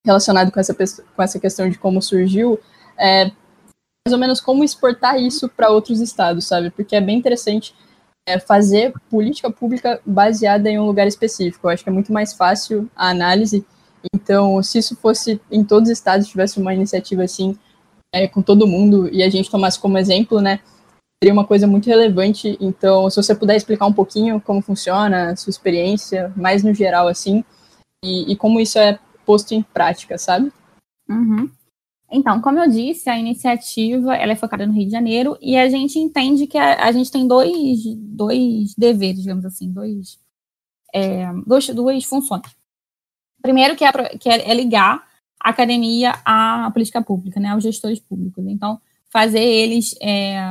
relacionado com essa, com essa questão de como surgiu, é mais ou menos como exportar isso para outros estados, sabe? Porque é bem interessante é, fazer política pública baseada em um lugar específico. Eu acho que é muito mais fácil a análise. Então, se isso fosse em todos os estados, tivesse uma iniciativa assim, é, com todo mundo, e a gente tomasse como exemplo, né? seria uma coisa muito relevante. Então, se você puder explicar um pouquinho como funciona, sua experiência, mais no geral, assim, e, e como isso é posto em prática, sabe?
Uhum. Então, como eu disse, a iniciativa ela é focada no Rio de Janeiro e a gente entende que a, a gente tem dois, dois deveres, digamos assim, dois, é, dois, duas funções. Primeiro, que, é, que é, é ligar a academia à política pública, né, aos gestores públicos. Então, fazer eles é,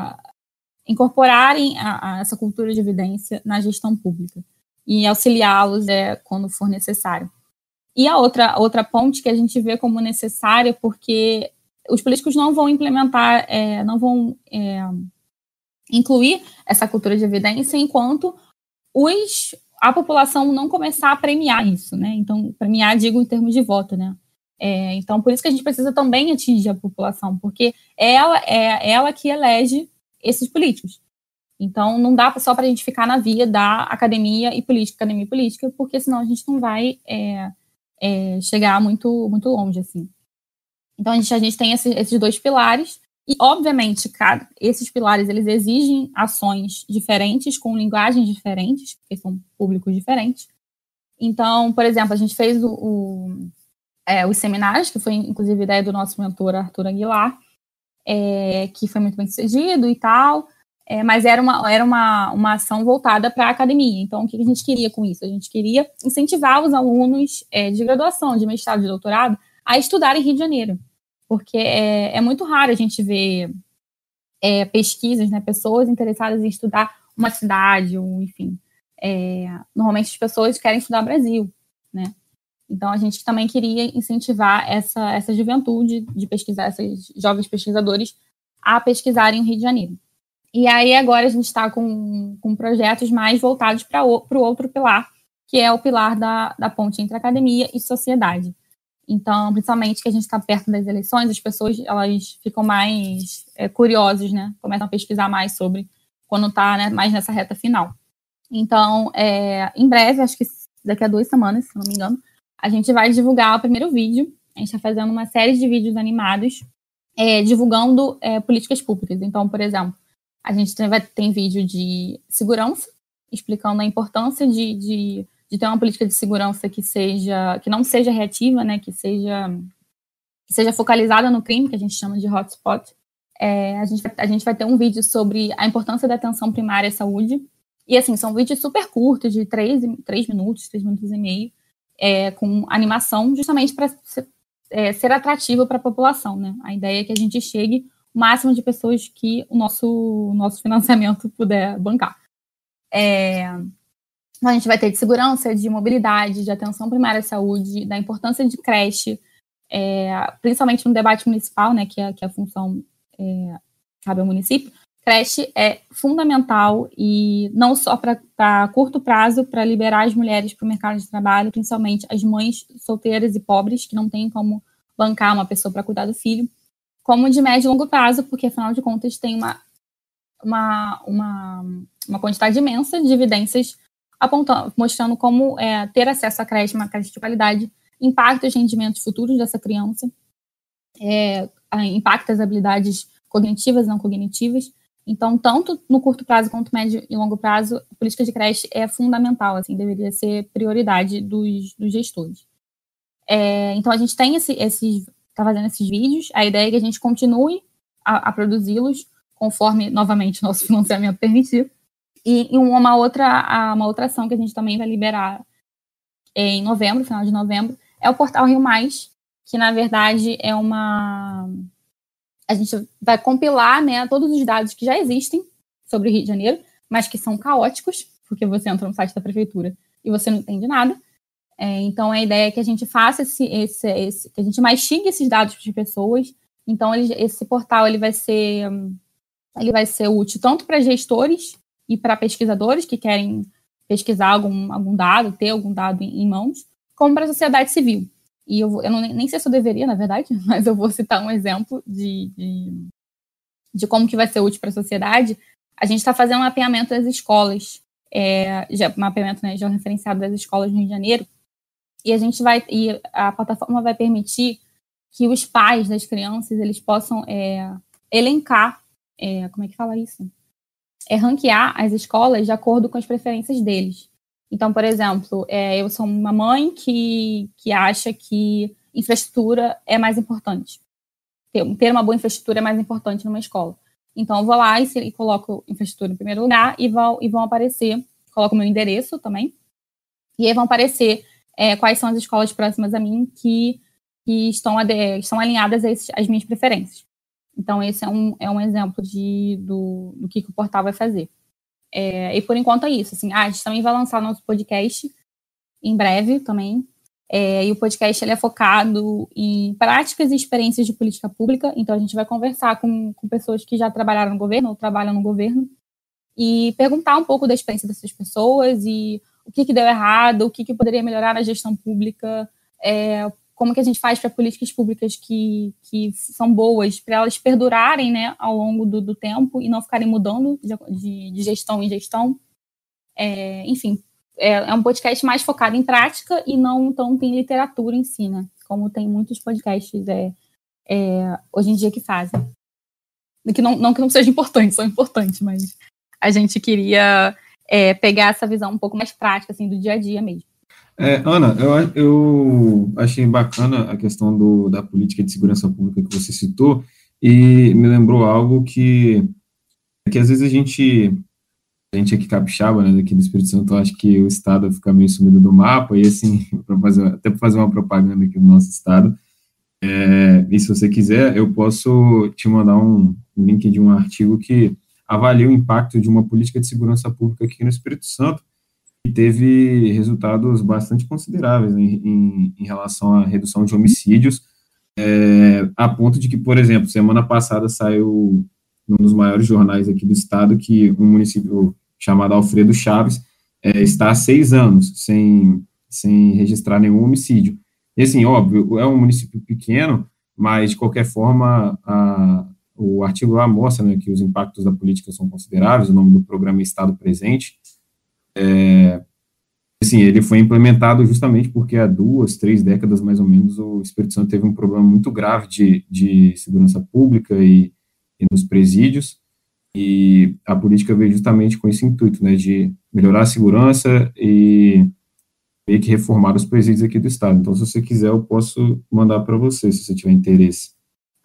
incorporarem a, a essa cultura de evidência na gestão pública e auxiliá-los é, quando for necessário. E a outra, outra ponte que a gente vê como necessária, porque os políticos não vão implementar, é, não vão é, incluir essa cultura de evidência enquanto os, a população não começar a premiar isso, né? Então, premiar, digo, em termos de voto, né? É, então, por isso que a gente precisa também atingir a população, porque ela é ela que elege esses políticos. Então, não dá só para a gente ficar na via da academia e política, academia e política, porque senão a gente não vai é, é, chegar muito, muito longe, assim. Então, a gente, a gente tem esse, esses dois pilares, e, obviamente, cada, esses pilares, eles exigem ações diferentes, com linguagens diferentes, porque são públicos diferentes. Então, por exemplo, a gente fez o, o é, os seminários, que foi, inclusive, ideia do nosso mentor, Arthur Aguilar, é, que foi muito bem sucedido e tal, é, mas era uma, era uma, uma ação voltada para a academia. Então, o que a gente queria com isso? A gente queria incentivar os alunos é, de graduação, de mestrado, de doutorado, a estudar em Rio de Janeiro, porque é, é muito raro a gente ver é, pesquisas, né, pessoas interessadas em estudar uma cidade, ou enfim. É, normalmente as pessoas querem estudar Brasil, Então, a gente também queria incentivar essa, essa juventude de pesquisar, esses jovens pesquisadores, a pesquisarem o Rio de Janeiro. E aí, agora, a gente está com, com projetos mais voltados para o outro pilar, que é o pilar da, da ponte entre academia e sociedade. Então, principalmente que a gente está perto das eleições, as pessoas elas ficam mais é, curiosas, né? Começam a pesquisar mais sobre quando está né, mais nessa reta final. Então, é, em breve, acho que daqui a duas semanas, se não me engano, a gente vai divulgar o primeiro vídeo. A gente está fazendo uma série de vídeos animados é, divulgando é, políticas públicas. Então, por exemplo, a gente tem, vai, tem vídeo de segurança, explicando a importância de, de, de, ter uma política de segurança que seja que não seja reativa, né, que seja que seja focalizada no crime, que a gente chama de hotspot. É, a, gente, a gente vai ter um vídeo sobre a importância da atenção primária à saúde. E assim, são vídeos super curtos, de três, três minutos, três minutos e meio, é, com animação, justamente para ser, é, ser atrativo para a população. Né? A ideia é que a gente chegue máximo de pessoas que o nosso, nosso financiamento puder bancar. É, a gente vai ter de segurança, de mobilidade, de atenção primária à saúde, da importância de creche, é, principalmente no debate municipal, né, que é, que é a função é, cabe ao município, creche é fundamental e não só para curto prazo, para liberar as mulheres para o mercado de trabalho, principalmente as mães solteiras e pobres que não têm como bancar uma pessoa para cuidar do filho, como de médio e longo prazo, porque afinal de contas tem uma, uma, uma, uma quantidade imensa de evidências apontando, mostrando como é, ter acesso à creche, uma creche de qualidade, impacta os rendimentos futuros dessa criança, é, impacta as habilidades cognitivas e não cognitivas. Então, tanto no curto prazo quanto médio e longo prazo, a política de creche é fundamental, assim, deveria ser prioridade dos, dos gestores. É, então, a gente tem esse, esses, está fazendo esses vídeos, a ideia é que a gente continue a, a produzi-los conforme, novamente, nosso financiamento permitir. E, e uma, outra, uma outra ação que a gente também vai liberar em novembro, final de novembro, é o portal Rio Mais, que na verdade é uma a gente vai compilar né, todos os dados que já existem sobre o Rio de Janeiro, mas que são caóticos, porque você entra no site da prefeitura e você não entende nada. É, então, a ideia é que a gente faça esse, esse, esse que a gente mastigue esses dados para as pessoas. Então, ele, esse portal ele vai ser ele vai ser útil tanto para gestores e para pesquisadores que querem pesquisar algum, algum dado, ter algum dado em, em mãos, como para a sociedade civil. E eu, eu não, nem sei se eu deveria, na verdade, mas eu vou citar um exemplo de, de, de como que vai ser útil para a sociedade. A gente está fazendo um mapeamento das escolas, é, já, mapeamento né, já referenciado das escolas no Rio de Janeiro, e a gente vai, e a plataforma vai permitir que os pais das crianças eles possam é, elencar, é, como é que fala isso? É ranquear as escolas de acordo com as preferências deles. Então, por exemplo, é, eu sou uma mãe que, que acha que infraestrutura é mais importante. Ter, ter uma boa infraestrutura é mais importante numa escola. Então, eu vou lá e, e coloco infraestrutura em primeiro lugar e vão, e vão aparecer, coloco meu endereço também, e aí vão aparecer é, quais são as escolas próximas a mim que, que estão, estão alinhadas às minhas preferências. Então, esse é um, é um exemplo de, do, do que, que o portal vai fazer. É, e por enquanto é isso. Assim, ah, a gente também vai lançar nosso podcast em breve também. É, e o podcast ele é focado em práticas e experiências de política pública. Então a gente vai conversar com, com pessoas que já trabalharam no governo ou trabalham no governo e perguntar um pouco da experiência dessas pessoas e o que, que deu errado, o que, que poderia melhorar na gestão pública, é, como que a gente faz para políticas públicas que, que são boas, para elas perdurarem né, ao longo do, do, tempo e não ficarem mudando de, de, gestão em gestão. É, enfim, é, é, um podcast mais focado em prática e não tanto em literatura em si, né? Como tem muitos podcasts é, é, hoje em dia que fazem. Que não, não que não seja importante, são importantes, mas a gente queria é, pegar essa visão um pouco mais prática, assim, do dia a dia mesmo.
É, Ana, eu, eu achei bacana a questão do, da política de segurança pública que você citou, e me lembrou algo que, que às vezes a gente, a gente aqui capixaba, né, daqui do Espírito Santo, acho que o Estado fica meio sumido do mapa, e assim, fazer, até para fazer uma propaganda aqui do nosso Estado, é, e se você quiser, eu posso te mandar um link de um artigo que avalia o impacto de uma política de segurança pública aqui no Espírito Santo, e teve resultados bastante consideráveis em, em, em relação à redução de homicídios, é, a ponto de que, por exemplo, semana passada saiu num dos maiores jornais aqui do estado que um município chamado Alfredo Chaves é, está há seis anos sem, sem registrar nenhum homicídio. E assim, óbvio, é um município pequeno, mas de qualquer forma, a, o artigo lá mostra né, que os impactos da política são consideráveis, o nome do programa é Estado Presente. É, assim, ele foi implementado justamente porque há duas, três décadas mais ou menos o Espírito Santo teve um problema muito grave de, de segurança pública e, e nos presídios, e a política veio justamente com esse intuito, né, de melhorar a segurança e meio que reformar os presídios aqui do estado. Então, se você quiser, eu posso mandar para você, se você tiver interesse.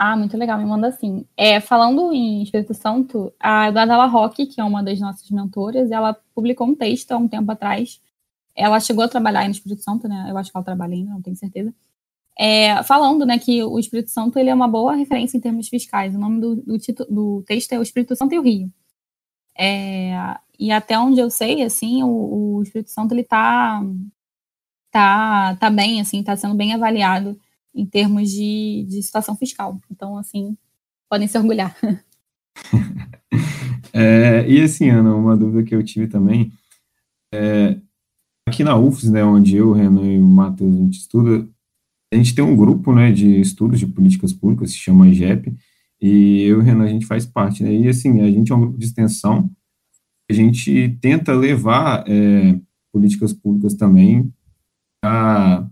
Ah, muito legal, me manda sim. É, falando em Espírito Santo, a Eduarda Roque, que é uma das nossas mentoras, ela publicou um texto há um tempo atrás. Ela chegou a trabalhar no Espírito Santo, né? Eu acho que ela trabalha ainda, não tenho certeza. É, falando, né, que o Espírito Santo ele é uma boa referência em termos fiscais. O nome do, do, título, do texto é O Espírito Santo e o Rio. É, e até onde eu sei, assim, o, o Espírito Santo ele tá, tá, tá bem, assim, tá sendo bem avaliado em termos de, de situação fiscal. Então, assim, podem se orgulhar.
é, e assim, Ana, uma dúvida que eu tive também, é, aqui na UFS, né, onde eu, Renan e o Matheus, a gente estuda, a gente tem um grupo, né, de estudos de políticas públicas, se chama IGEP, e eu e o Renan, a gente faz parte, né, e assim, a gente é um grupo de extensão, a gente tenta levar é, políticas públicas também a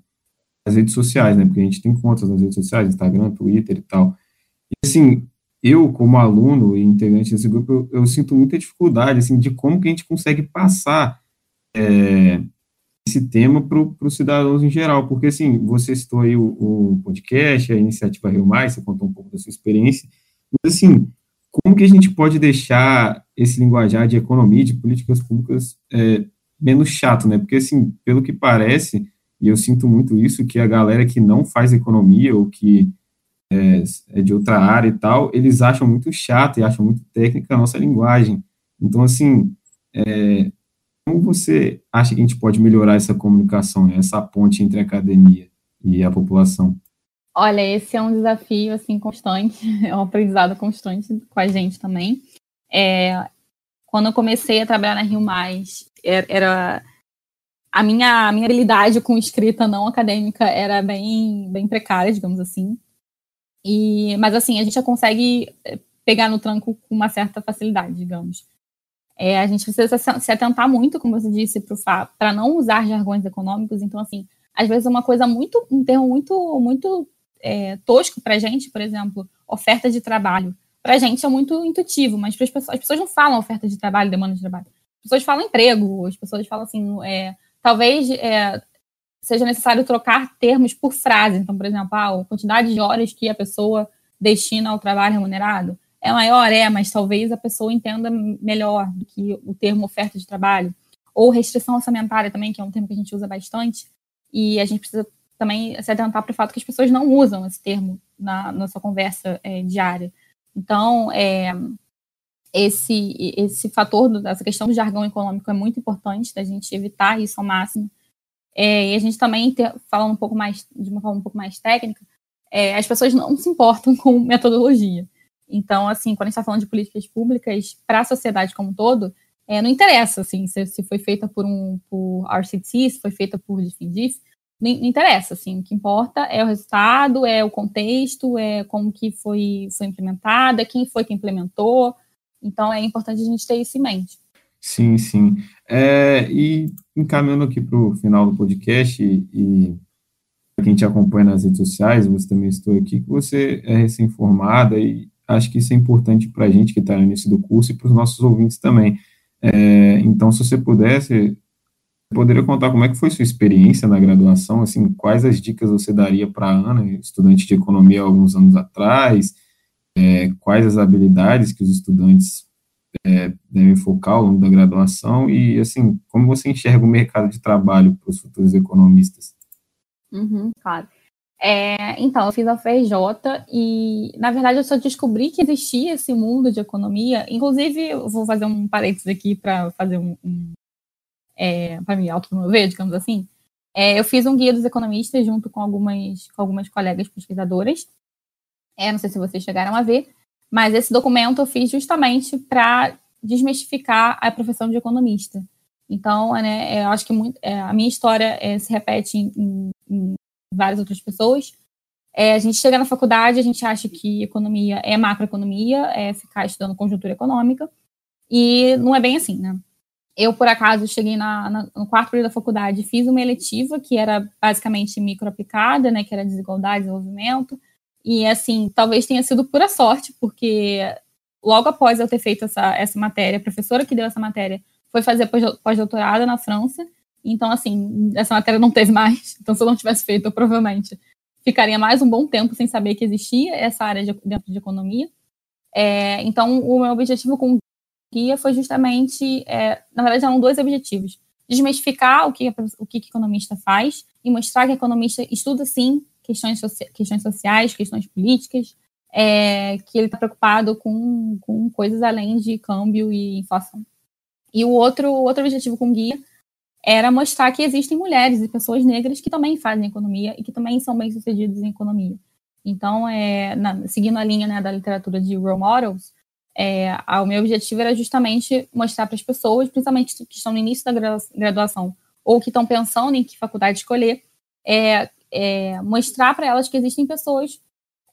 as redes sociais, né? Porque a gente tem contas nas redes sociais, Instagram, Twitter e tal. E assim, eu, como aluno e integrante desse grupo, eu, eu sinto muita dificuldade, assim, de como que a gente consegue passar é, esse tema para os cidadãos em geral, porque, assim, você citou aí o, o, podcast, a iniciativa Rio Mais, você contou um pouco da sua experiência, mas, assim, como que a gente pode deixar esse linguajar de economia, de políticas públicas, é, menos chato, né? Porque, assim, pelo que parece, e eu sinto muito isso, que a galera que não faz economia ou que é, é de outra área e tal, eles acham muito chato e acham muito técnica a nossa linguagem. Então, assim, é, como você acha que a gente pode melhorar essa comunicação, né, essa ponte entre a academia e a população?
Olha, esse é um desafio, assim, constante, é um aprendizado constante com a gente também. É, quando eu comecei a trabalhar na Rio Mais, era a minha, a minha habilidade com escrita não acadêmica era bem, bem precária, digamos assim. E, mas assim, a gente já consegue eh, pegar no tranco com uma certa facilidade, digamos. É, a gente precisa se atentar muito, como você disse, para não usar jargões econômicos. Então, assim, às vezes é uma coisa muito, um termo muito, muito é, tosco para gente, por exemplo, oferta de trabalho. Para gente é muito intuitivo, mas as pessoas, as pessoas não falam oferta de trabalho, demanda de trabalho. As pessoas falam emprego, as pessoas falam assim, é, talvez é, seja necessário trocar termos por frase. Então, por exemplo, ah, a quantidade de horas que a pessoa destina ao trabalho remunerado é maior, é, mas talvez a pessoa entenda melhor do que o termo oferta de trabalho. Ou restrição orçamentária também, que é um termo que a gente usa bastante, e a gente precisa também se atentar para o fato que as pessoas não usam esse termo na nossa conversa é, diária. Então, é, esse, esse fator, dessa questão do jargão econômico é muito importante, da gente evitar isso ao máximo. É, e a gente também, ter, falando um pouco mais, de uma forma um pouco mais técnica, é, as pessoas não se importam com metodologia. Então, assim, quando a gente está falando de políticas públicas para a sociedade como um todo, é, não interessa, assim, se, se, foi feita por um por RCT, se foi feita por Defindif, não, não interessa, assim, o que importa é o resultado, é o contexto, é como que foi, foi implementada, quem foi que implementou, então, é importante a gente ter isso em mente.
Sim, sim. É, e encaminhando aqui para o final do podcast, e, e quem te acompanha nas redes sociais, você também estou aqui, você é recém-formada e acho que isso é importante para a gente que está no início do curso e para os nossos ouvintes também. É, então, se você pudesse, poderia contar como é que foi sua experiência na graduação, assim, quais as dicas você daria para a Ana, estudante de economia alguns anos atrás, é, quais as habilidades que os estudantes é, devem focar ao longo da graduação e, assim, como você enxerga o mercado de trabalho para os futuros economistas?
Uhum, claro. É, então, eu fiz a FRJ e, na verdade, eu só descobri que existia esse mundo de economia. Inclusive, eu vou fazer um parênteses aqui para fazer um, um é, para me autopromover, digamos assim, é, eu fiz um guia dos economistas junto com algumas, com algumas colegas pesquisadoras. É, não sei se vocês chegaram a ver, mas esse documento eu fiz justamente para desmistificar a profissão de economista. Então, né, eu acho que muito, é, a minha história é, se repete em, em, em, várias outras pessoas. É, a gente chega na faculdade, a gente acha que economia é macroeconomia, é ficar estudando conjuntura econômica, e não é bem assim, né? Eu, por acaso, cheguei na, na, no quarto período da faculdade, fiz uma eletiva que era basicamente microaplicada, né, que era desigualdade, desenvolvimento, e assim, talvez tenha sido pura sorte, porque logo após eu ter feito essa, essa matéria, a professora que deu essa matéria foi fazer pós-doutorado na França, então assim, essa matéria não teve mais, então se eu não tivesse feito, eu provavelmente ficaria mais um bom tempo sem saber que existia essa área de, dentro de economia. É, então, o meu objetivo com guia foi justamente, é, na verdade, eram dois objetivos. Desmistificar o que, o que economista faz e mostrar que economista estuda, sim, questões, socia questões sociais, questões políticas, é, que ele está preocupado com, com coisas além de câmbio e inflação. E o outro, outro objetivo com o guia era mostrar que existem mulheres e pessoas negras que também fazem economia e que também são bem-sucedidas em economia. Então, é, na, seguindo a linha né, da literatura de role models, é, o meu objetivo era justamente mostrar para as pessoas, principalmente que estão no início da graduação ou que estão pensando em que faculdade escolher, é, é mostrar para elas que existem pessoas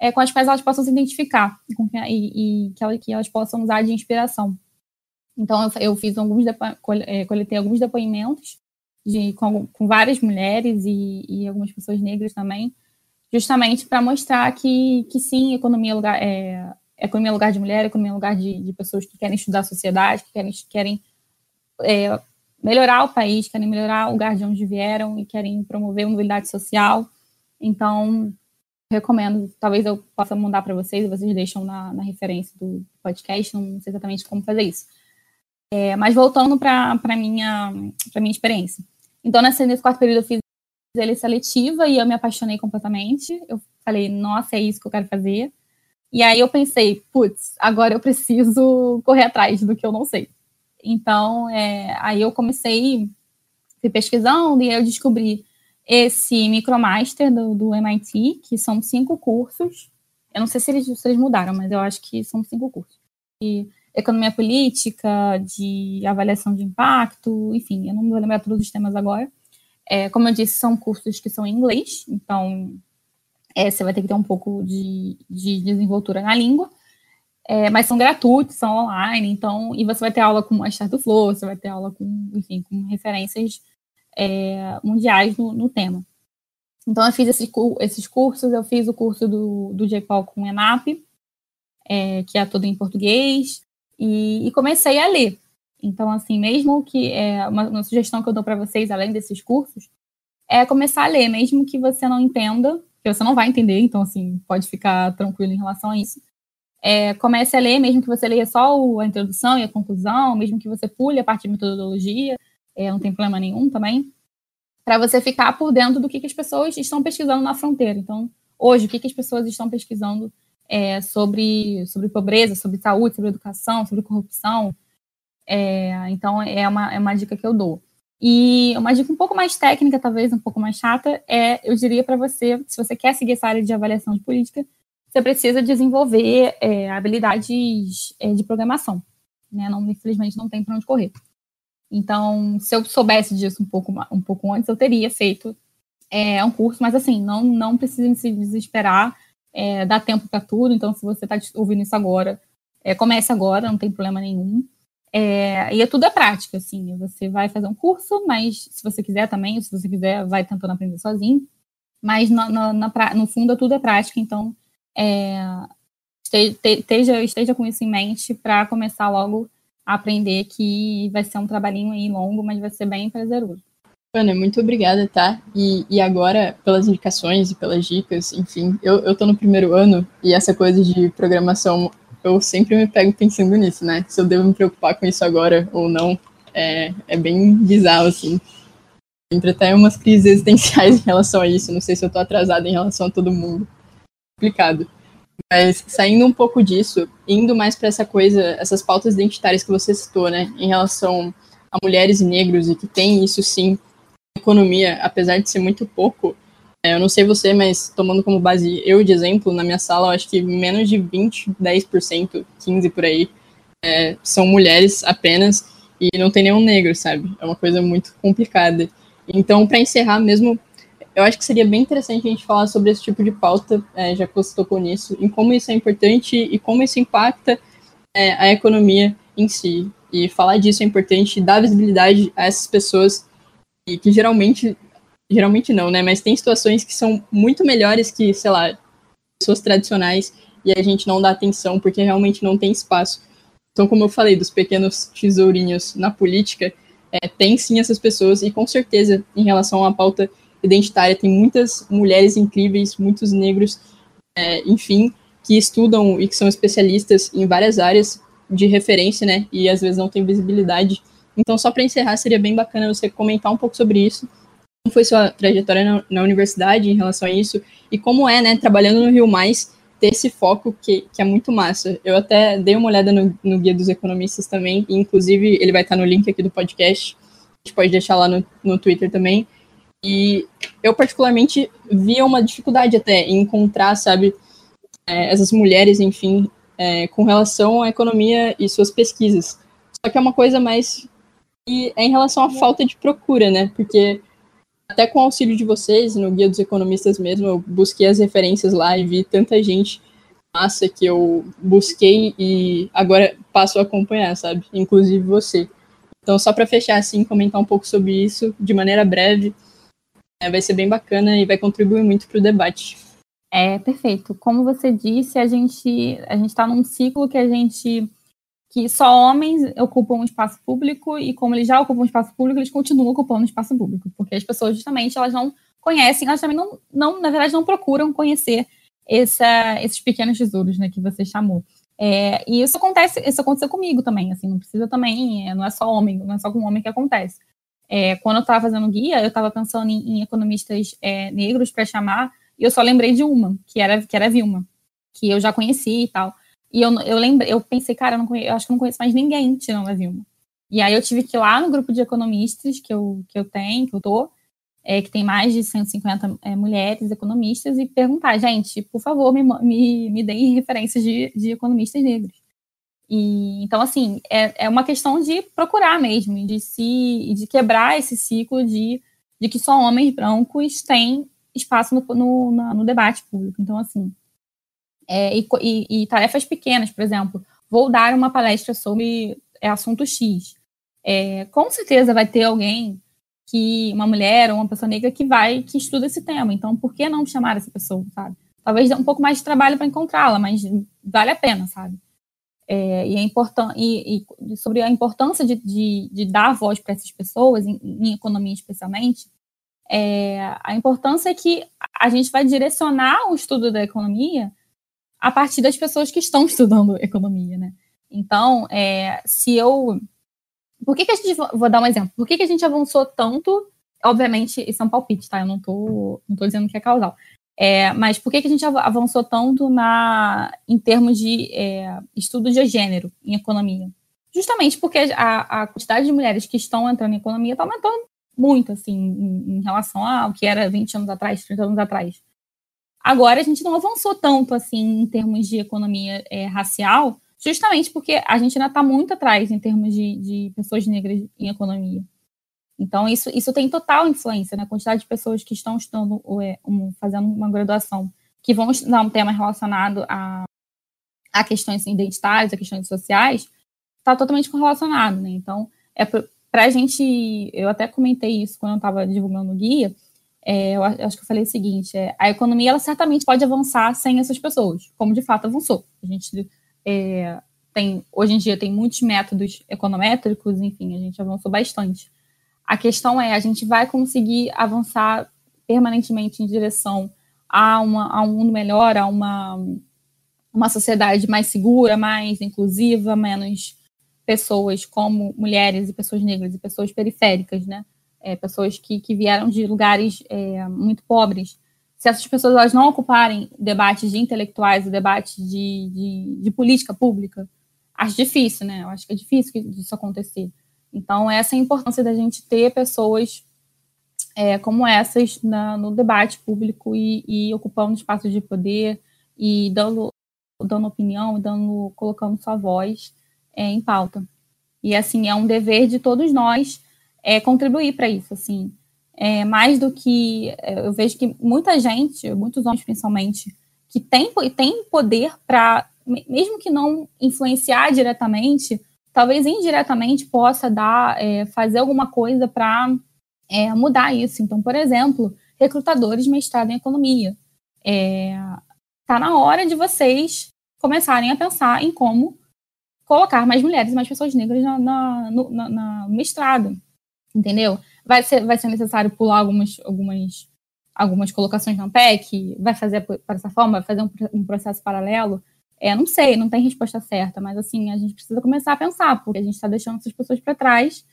é, com as quais elas possam se identificar que, e, e que, elas, que, elas, possam usar de inspiração. Então, eu, eu fiz alguns é, coletei alguns depoimentos de, com, com várias mulheres e, e, algumas pessoas negras também, justamente para mostrar que, que sim, economia é lugar, é, economia é lugar de mulher, economia é lugar de, de pessoas que querem estudar a sociedade, que querem, querem é, melhorar o país, querem melhorar o lugar de onde vieram e querem promover mobilidade social. Então, recomendo, talvez eu possa mandar para vocês, vocês deixam na, na, referência do podcast, não sei exatamente como fazer isso. É, mas voltando para a minha, minha experiência. Então, nesse, nesse quarto período, eu fiz ele seletiva e eu me apaixonei completamente. Eu falei, nossa, é isso que eu quero fazer. E aí eu pensei, putz, agora eu preciso correr atrás do que eu não sei. Então, é, aí eu comecei, fui pesquisando e aí eu descobri esse Micromaster do, do MIT, que são cinco cursos. Eu não sei se eles, se eles mudaram, mas eu acho que são cinco cursos. De economia política, de avaliação de impacto, enfim, eu não vou lembrar todos os temas agora. É, como eu disse, são cursos que são em inglês, então é, você vai ter que ter um pouco de, de desenvoltura na língua. É, mas são gratuitos, são online, então, e você vai ter aula com a Start do Flow, você vai ter aula com, enfim, com referências é, mundiais no, no, tema. Então, eu fiz esses, esses cursos, eu fiz o curso do, do JPOL com o ENAP, é, que é todo em português, e, e, comecei a ler. Então, assim, mesmo que é uma, uma sugestão que eu dou para vocês, além desses cursos, é começar a ler, mesmo que você não entenda, que você não vai entender, então, assim, pode ficar tranquilo em relação a isso. É, comece a ler, mesmo que você leia só a introdução e a conclusão, mesmo que você pule a parte de metodologia, é, não tem problema nenhum também, para você ficar por dentro do que, que, as pessoas estão pesquisando na fronteira. Então, hoje, o que, que as pessoas estão pesquisando é, sobre, sobre pobreza, sobre saúde, sobre educação, sobre corrupção. É, então, é uma, é uma dica que eu dou. E uma dica um pouco mais técnica, talvez um pouco mais chata, é, eu diria para você, se você quer seguir essa área de avaliação de política, você precisa desenvolver é, habilidades é, de programação. Né? Não, infelizmente, não tem para onde correr. Então, se eu soubesse disso um pouco, um pouco antes, eu teria feito é, um curso, mas assim, não, não precisem se desesperar, é, dá tempo para tudo, então se você está ouvindo isso agora, é, comece agora, não tem problema nenhum. É, e é tudo é prática, assim, você vai fazer um curso, mas se você quiser também, se você quiser, vai tentando aprender sozinho, mas no, no, na, no fundo tudo é prática, então é, esteja, esteja com isso em mente para começar logo aprender que vai ser um trabalhinho aí longo, mas vai ser bem prazeroso.
Ana, muito obrigada, tá? E, e agora, pelas indicações e pelas dicas, enfim, eu, eu tô no primeiro ano e essa coisa de programação, eu sempre me pego pensando nisso, né? Se eu devo me preocupar com isso agora ou não, é, é bem bizarro, assim. Entre até umas crises existenciais em relação a isso, não sei se eu tô atrasada em relação a todo mundo. Complicado. Mas saindo um pouco disso, indo mais para essa coisa, essas pautas identitárias que você citou, né, em relação a mulheres e negros e que tem isso sim economia, apesar de ser muito pouco, é, eu não sei você, mas tomando como base eu de exemplo, na minha sala, eu acho que menos de 20, 10%, 15% por aí, é, são mulheres apenas e não tem nenhum negro, sabe? É uma coisa muito complicada. Então, para encerrar mesmo, eu acho que seria bem interessante a gente falar sobre esse tipo de pauta, é, já que você tocou nisso, em como isso é importante e como isso impacta é, a economia em si. E falar disso é importante, dar visibilidade a essas pessoas e que geralmente, geralmente não, né? Mas tem situações que são muito melhores que, sei lá, pessoas tradicionais e a gente não dá atenção porque realmente não tem espaço. Então, como eu falei, dos pequenos tesourinhos na política, é, tem sim essas pessoas, e com certeza, em relação à pauta identitária, tem muitas mulheres incríveis, muitos negros, é, enfim, que estudam e que são especialistas em várias áreas de referência, né? E às vezes não tem visibilidade. Então, só para encerrar, seria bem bacana você comentar um pouco sobre isso. Como foi sua trajetória na, na universidade em relação a isso? E como é, né, trabalhando no Rio Mais, ter esse foco que, que é muito massa. Eu até dei uma olhada no, no Guia dos Economistas também, e inclusive ele vai estar no link aqui do podcast, a gente pode deixar lá no, no Twitter também. E eu, particularmente, via uma dificuldade até em encontrar, sabe, é, essas mulheres, enfim, é, com relação à economia e suas pesquisas. Só que é uma coisa mais. E é em relação à falta de procura, né? Porque até com o auxílio de vocês, no Guia dos Economistas mesmo, eu busquei as referências lá e vi tanta gente massa que eu busquei e agora passo a acompanhar, sabe? Inclusive você. Então, só para fechar assim, comentar um pouco sobre isso de maneira breve, é, vai ser bem bacana e vai contribuir muito para o debate.
É, perfeito. Como você disse, a gente a gente está num ciclo que a gente que só homens ocupam um espaço público e como eles já ocupam um espaço público, eles continuam ocupando um espaço público, porque as pessoas justamente elas não conhecem, elas também não, não na verdade não procuram conhecer essa, esses pequenos tesouros, né, que você chamou. É, e isso acontece, isso aconteceu comigo também, assim, não precisa também, é, não é só homem, não é só com homem que acontece. É, quando eu estava fazendo guia, eu estava pensando em, em economistas é, negros para chamar, e eu só lembrei de uma, que era que era Vilma, que eu já conheci e tal. E eu, eu lembrei, eu pensei, cara, eu, conheço, eu acho que não conheço mais ninguém tirando a Vilma. E aí eu tive que ir lá no grupo de economistas que eu, que eu tenho, que eu tô, é, que tem mais de 150 é, mulheres economistas, e perguntar, gente, por favor, me, me, me deem referências de, de economistas negros. E, então, assim, é, é uma questão de procurar mesmo, de se de quebrar esse ciclo de, de que só homens brancos têm espaço no, no, no debate público. Então, assim, é, e, e, e, tarefas pequenas, por exemplo, vou dar uma palestra sobre é, assunto X. É, com certeza vai ter alguém que, uma mulher ou uma pessoa negra que vai, que estuda esse tema. Então, por que não chamar essa pessoa, sabe? Talvez dê um pouco mais de trabalho para encontrá-la, mas vale a pena, sabe? É, e, é e, e, sobre a importância de, de, de dar voz para essas pessoas, em, em economia especialmente, é, a importância é que a gente vai direcionar o estudo da economia a partir das pessoas que estão estudando economia, né? Então, é, se eu. Por que, que a gente. Vou dar um exemplo. Por que, que a gente avançou tanto? Obviamente, isso é um palpite, tá? Eu não tô, não tô dizendo que é causal. É, mas por que, que a gente avançou tanto na, em termos de é, estudo de gênero em economia? Justamente porque a, a, quantidade de mulheres que estão entrando em economia está aumentando muito, assim, em, em relação ao que era 20 anos atrás, 30 anos atrás. Agora, a gente não avançou tanto assim em termos de economia é, racial, justamente porque a gente ainda está muito atrás em termos de, de, pessoas negras em economia. Então, isso, isso tem total influência na né? quantidade de pessoas que estão estudando, é, fazendo uma graduação, que vão estudar um tema relacionado a, a questões identitárias, a questões sociais, está totalmente correlacionado. Né? Então, é para a gente, eu até comentei isso quando eu estava divulgando o guia, é, eu acho que eu falei o seguinte: é, a economia ela certamente pode avançar sem essas pessoas, como de fato avançou. A gente é, tem hoje em dia tem muitos métodos econométricos, enfim, a gente avançou bastante. A questão é, a gente vai conseguir avançar permanentemente em direção a, uma, a um mundo melhor, a uma, uma sociedade mais segura, mais inclusiva, menos pessoas como mulheres e pessoas negras e pessoas periféricas, né? é, pessoas que, que vieram de lugares é, muito pobres, se essas pessoas elas não ocuparem debates de intelectuais, o debate de, de, de, política pública, acho difícil, né? Eu acho que é difícil isso acontecer. Então, essa é a importância da gente ter pessoas é, como essas na, no debate público e, e ocupando espaços de poder e dando, dando opinião, dando, colocando sua voz é, em pauta. E assim é um dever de todos nós é, contribuir para isso. Assim, é, mais do que é, eu vejo que muita gente, muitos homens principalmente, que tem, tem poder para, mesmo que não influenciar diretamente, talvez indiretamente possa dar, é, fazer alguma coisa para é, mudar isso. Então, por exemplo, recrutadores mestrado em economia. Está é, na hora de vocês começarem a pensar em como colocar mais mulheres e mais pessoas negras na, na, no, na, na mestrado, entendeu? Vai ser, vai ser necessário pular algumas, algumas, algumas colocações na PEC? Vai fazer por essa forma? Vai fazer um, um processo paralelo? É, não sei, não tem resposta certa, mas assim, a gente precisa começar a pensar, porque a gente está deixando essas pessoas para trás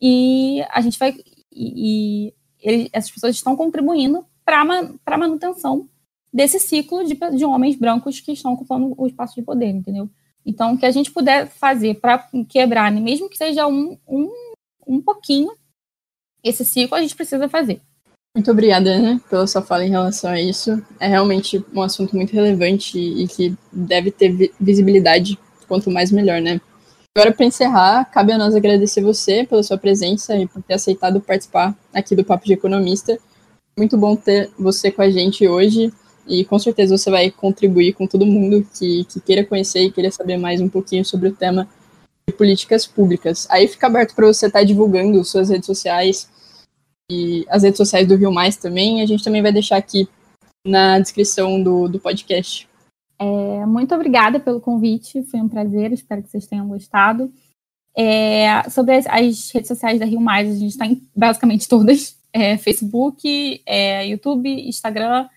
e a gente vai. E, e ele, essas pessoas estão contribuindo para a manutenção desse ciclo de, de homens brancos que estão ocupando o espaço de poder, entendeu? Então, o que a gente puder fazer para quebrar, mesmo que seja um, um, um pouquinho, esse ciclo, a gente precisa fazer.
Muito obrigada, Ana, pela sua fala em relação a isso. É realmente um assunto muito relevante e que deve ter visibilidade, quanto mais melhor, né? Agora, para encerrar, cabe a nós agradecer você pela sua presença e por ter aceitado participar aqui do Papo de Economista. Muito bom ter você com a gente hoje e com certeza você vai contribuir com todo mundo que, que queira conhecer e queira saber mais um pouquinho sobre o tema de políticas públicas. Aí fica aberto para você estar tá divulgando suas redes sociais e as redes sociais do Rio Mais também. A gente também vai deixar aqui na descrição do, do podcast.
É, muito obrigada pelo convite, foi um prazer, espero que vocês tenham gostado. É, sobre as, as, redes sociais da Rio Mais, a gente está em basicamente todas: é, Facebook, é, YouTube, Instagram,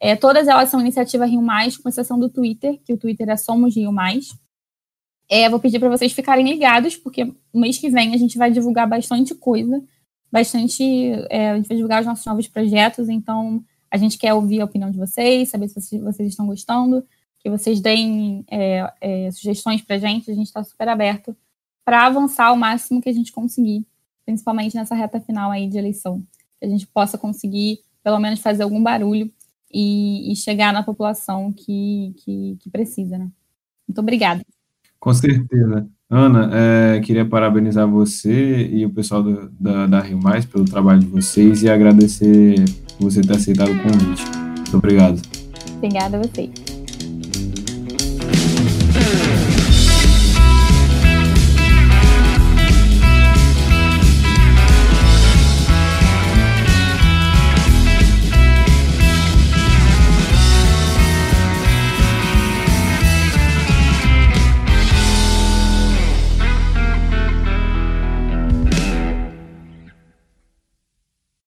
é, todas elas são iniciativa Rio Mais, com exceção do Twitter, que o Twitter é Somos Rio Mais. É, vou pedir para vocês ficarem ligados, porque mês que vem a gente vai divulgar bastante coisa, bastante. É, a gente vai divulgar os nossos novos projetos, então a gente quer ouvir a opinião de vocês, saber se vocês estão gostando, que vocês deem é, é, sugestões para a gente, a gente está super aberto para avançar o máximo que a gente conseguir, principalmente nessa reta final aí de eleição, que a gente possa conseguir pelo menos fazer algum barulho e, e chegar na população que, que, que, precisa, né? Muito obrigada.
Com certeza. Ana, é, queria parabenizar você e o pessoal do, da, da Rio Mais pelo trabalho de vocês e agradecer por você ter aceitado o convite. Muito obrigado.
Obrigada a vocês.